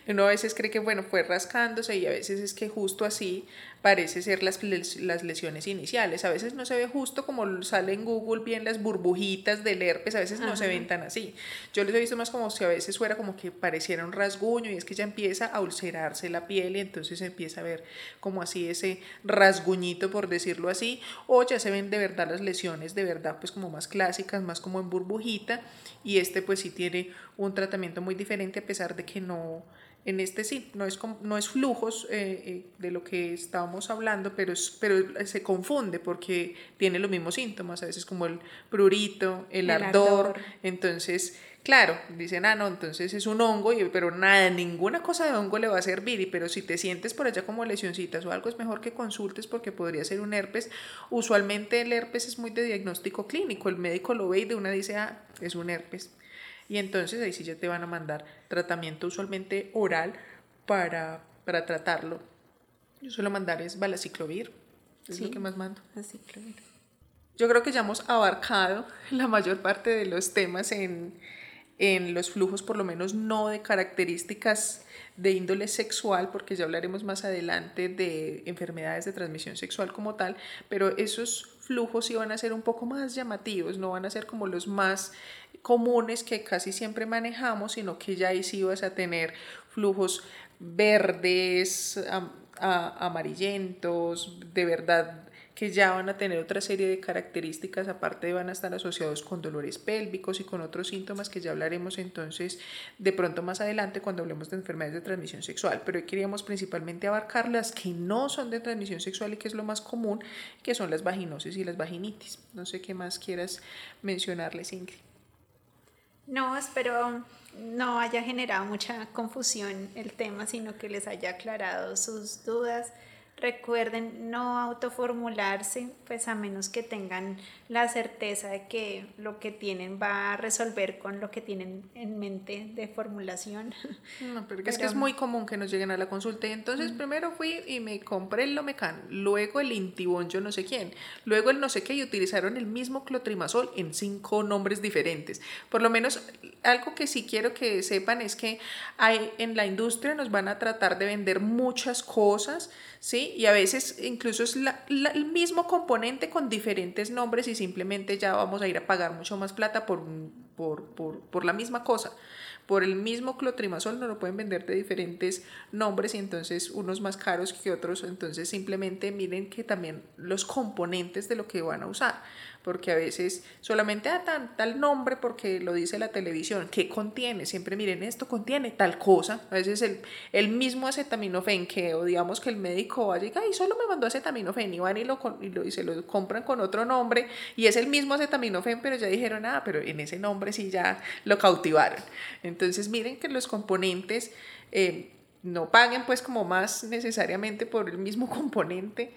uno a veces cree que bueno, fue rascándose y a veces es que justo así parece ser las, las lesiones iniciales. A veces no se ve justo como sale en Google bien las burbujitas del herpes, a veces no se ven tan así. Yo les he visto más como si a veces fuera como que pareciera un rasguño y es que ya empieza a ulcerarse la piel y entonces empieza a ver como así ese rasguñito por decirlo así, o ya se ven de verdad las lesiones de verdad pues como más clásicas, más como en burbujita y este pues sí tiene un tratamiento muy diferente a pesar de que no en este sí, no es, no es flujos eh, eh, de lo que estábamos hablando, pero, pero se confunde porque tiene los mismos síntomas, a veces como el prurito, el, ardor. Entonces, claro, dicen, ah, no, entonces es un hongo, pero nada, ninguna cosa de hongo le va a servir, pero si te sientes por allá como lesioncitas o algo, es mejor que consultes porque podría ser un herpes. Usualmente el herpes es muy de diagnóstico clínico, el médico lo ve y de una dice, ah, es un herpes y entonces ahí sí ya te van a mandar tratamiento usualmente oral para, para tratarlo. Yo suelo mandar es balaciclovir, es lo que más mando. Yo creo que ya hemos abarcado la mayor parte de los temas en, en los flujos, por lo menos no de características de índole sexual, porque ya hablaremos más adelante de enfermedades de transmisión sexual como tal, pero esos flujos sí van a ser un poco más llamativos, no van a ser como los más comunes que casi siempre manejamos, sino que ya ahí sí vas a tener flujos verdes, amarillentos, de verdad que ya van a tener otra serie de características, aparte van a estar asociados con dolores pélvicos y con otros síntomas que ya hablaremos entonces de pronto más adelante cuando hablemos de enfermedades de transmisión sexual. Pero hoy queríamos principalmente abarcar las que no son de transmisión sexual y que es lo más común, que son las vaginosis y las vaginitis. No sé qué más quieras mencionarles, Ingrid. No, espero no haya generado mucha confusión el tema, sino que les haya aclarado sus dudas. Recuerden no autoformularse, pues a menos que tengan la certeza de que lo que tienen va a resolver con lo que tienen en mente de formulación. No, pero, es que es muy común que nos lleguen a la consulta. Y entonces primero fui y me compré el Lomecan, luego el Intibón, yo no sé quién, luego el no sé qué y utilizaron el mismo clotrimazol en cinco nombres diferentes. Por lo menos algo que sí quiero que sepan es que hay, en la industria nos van a tratar de vender muchas cosas ¿sí? Y a veces incluso es el mismo componente con diferentes nombres y simplemente ya vamos a ir a pagar mucho más plata por, por, por, por la misma cosa. Por el mismo clotrimazol no lo pueden vender de diferentes nombres y entonces unos más caros que otros. Entonces simplemente miren que también los componentes de lo que van a usar porque a veces solamente a tan, tal nombre porque lo dice la televisión, ¿qué contiene? Siempre miren, esto contiene tal cosa, a veces el, el mismo acetaminofén que odiamos que el médico vaya y y solo me mandó acetaminofén y van y, lo, y, lo, y se lo compran con otro nombre y es el mismo acetaminofén, pero ya dijeron, ah, pero en ese nombre sí ya lo cautivaron. Entonces miren que los componentes... Eh, no paguen pues como más necesariamente por el mismo componente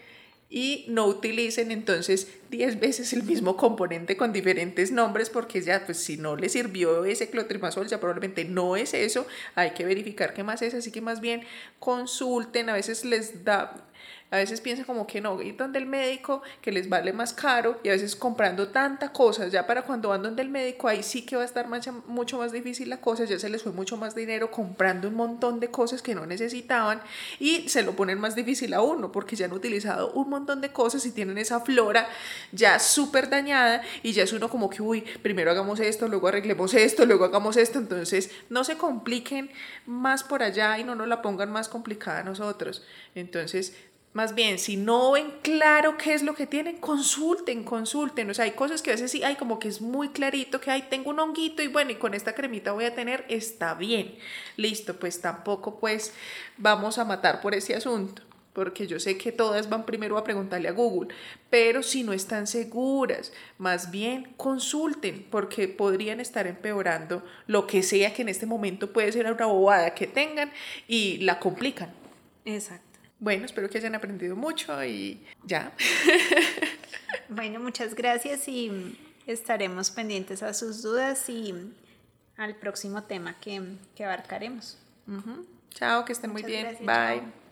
y no utilicen entonces 10 veces el mismo componente con diferentes nombres porque ya pues si no le sirvió ese clotrimazol ya probablemente no es eso, hay que verificar qué más es, así que más bien consulten, a veces les da a veces piensan como que no, ir donde el médico, que les vale más caro, y a veces comprando tanta cosas, ya para cuando van donde el médico, ahí sí que va a estar mucho más difícil la cosa, ya se les fue mucho más dinero comprando un montón de cosas que no necesitaban y se lo ponen más difícil a uno, porque ya han utilizado un montón de cosas y tienen esa flora ya súper dañada y ya es uno como que, uy, primero hagamos esto, luego arreglemos esto, luego hagamos esto, entonces no se compliquen más por allá y no nos la pongan más complicada a nosotros. Entonces, más bien, si no ven claro qué es lo que tienen, consulten, consulten. O sea, hay cosas que a veces sí, hay como que es muy clarito que hay, tengo un honguito y bueno, y con esta cremita voy a tener, está bien. Listo, pues tampoco pues vamos a matar por ese asunto. Porque yo sé que todas van primero a preguntarle a Google, pero si no están seguras, más bien consulten, porque podrían estar empeorando lo que sea que en este momento puede ser una bobada que tengan y la complican. Exacto. Bueno, espero que hayan aprendido mucho y ya. bueno, muchas gracias y estaremos pendientes a sus dudas y al próximo tema que, abarcaremos. Chao, que estén muy bien. Bye.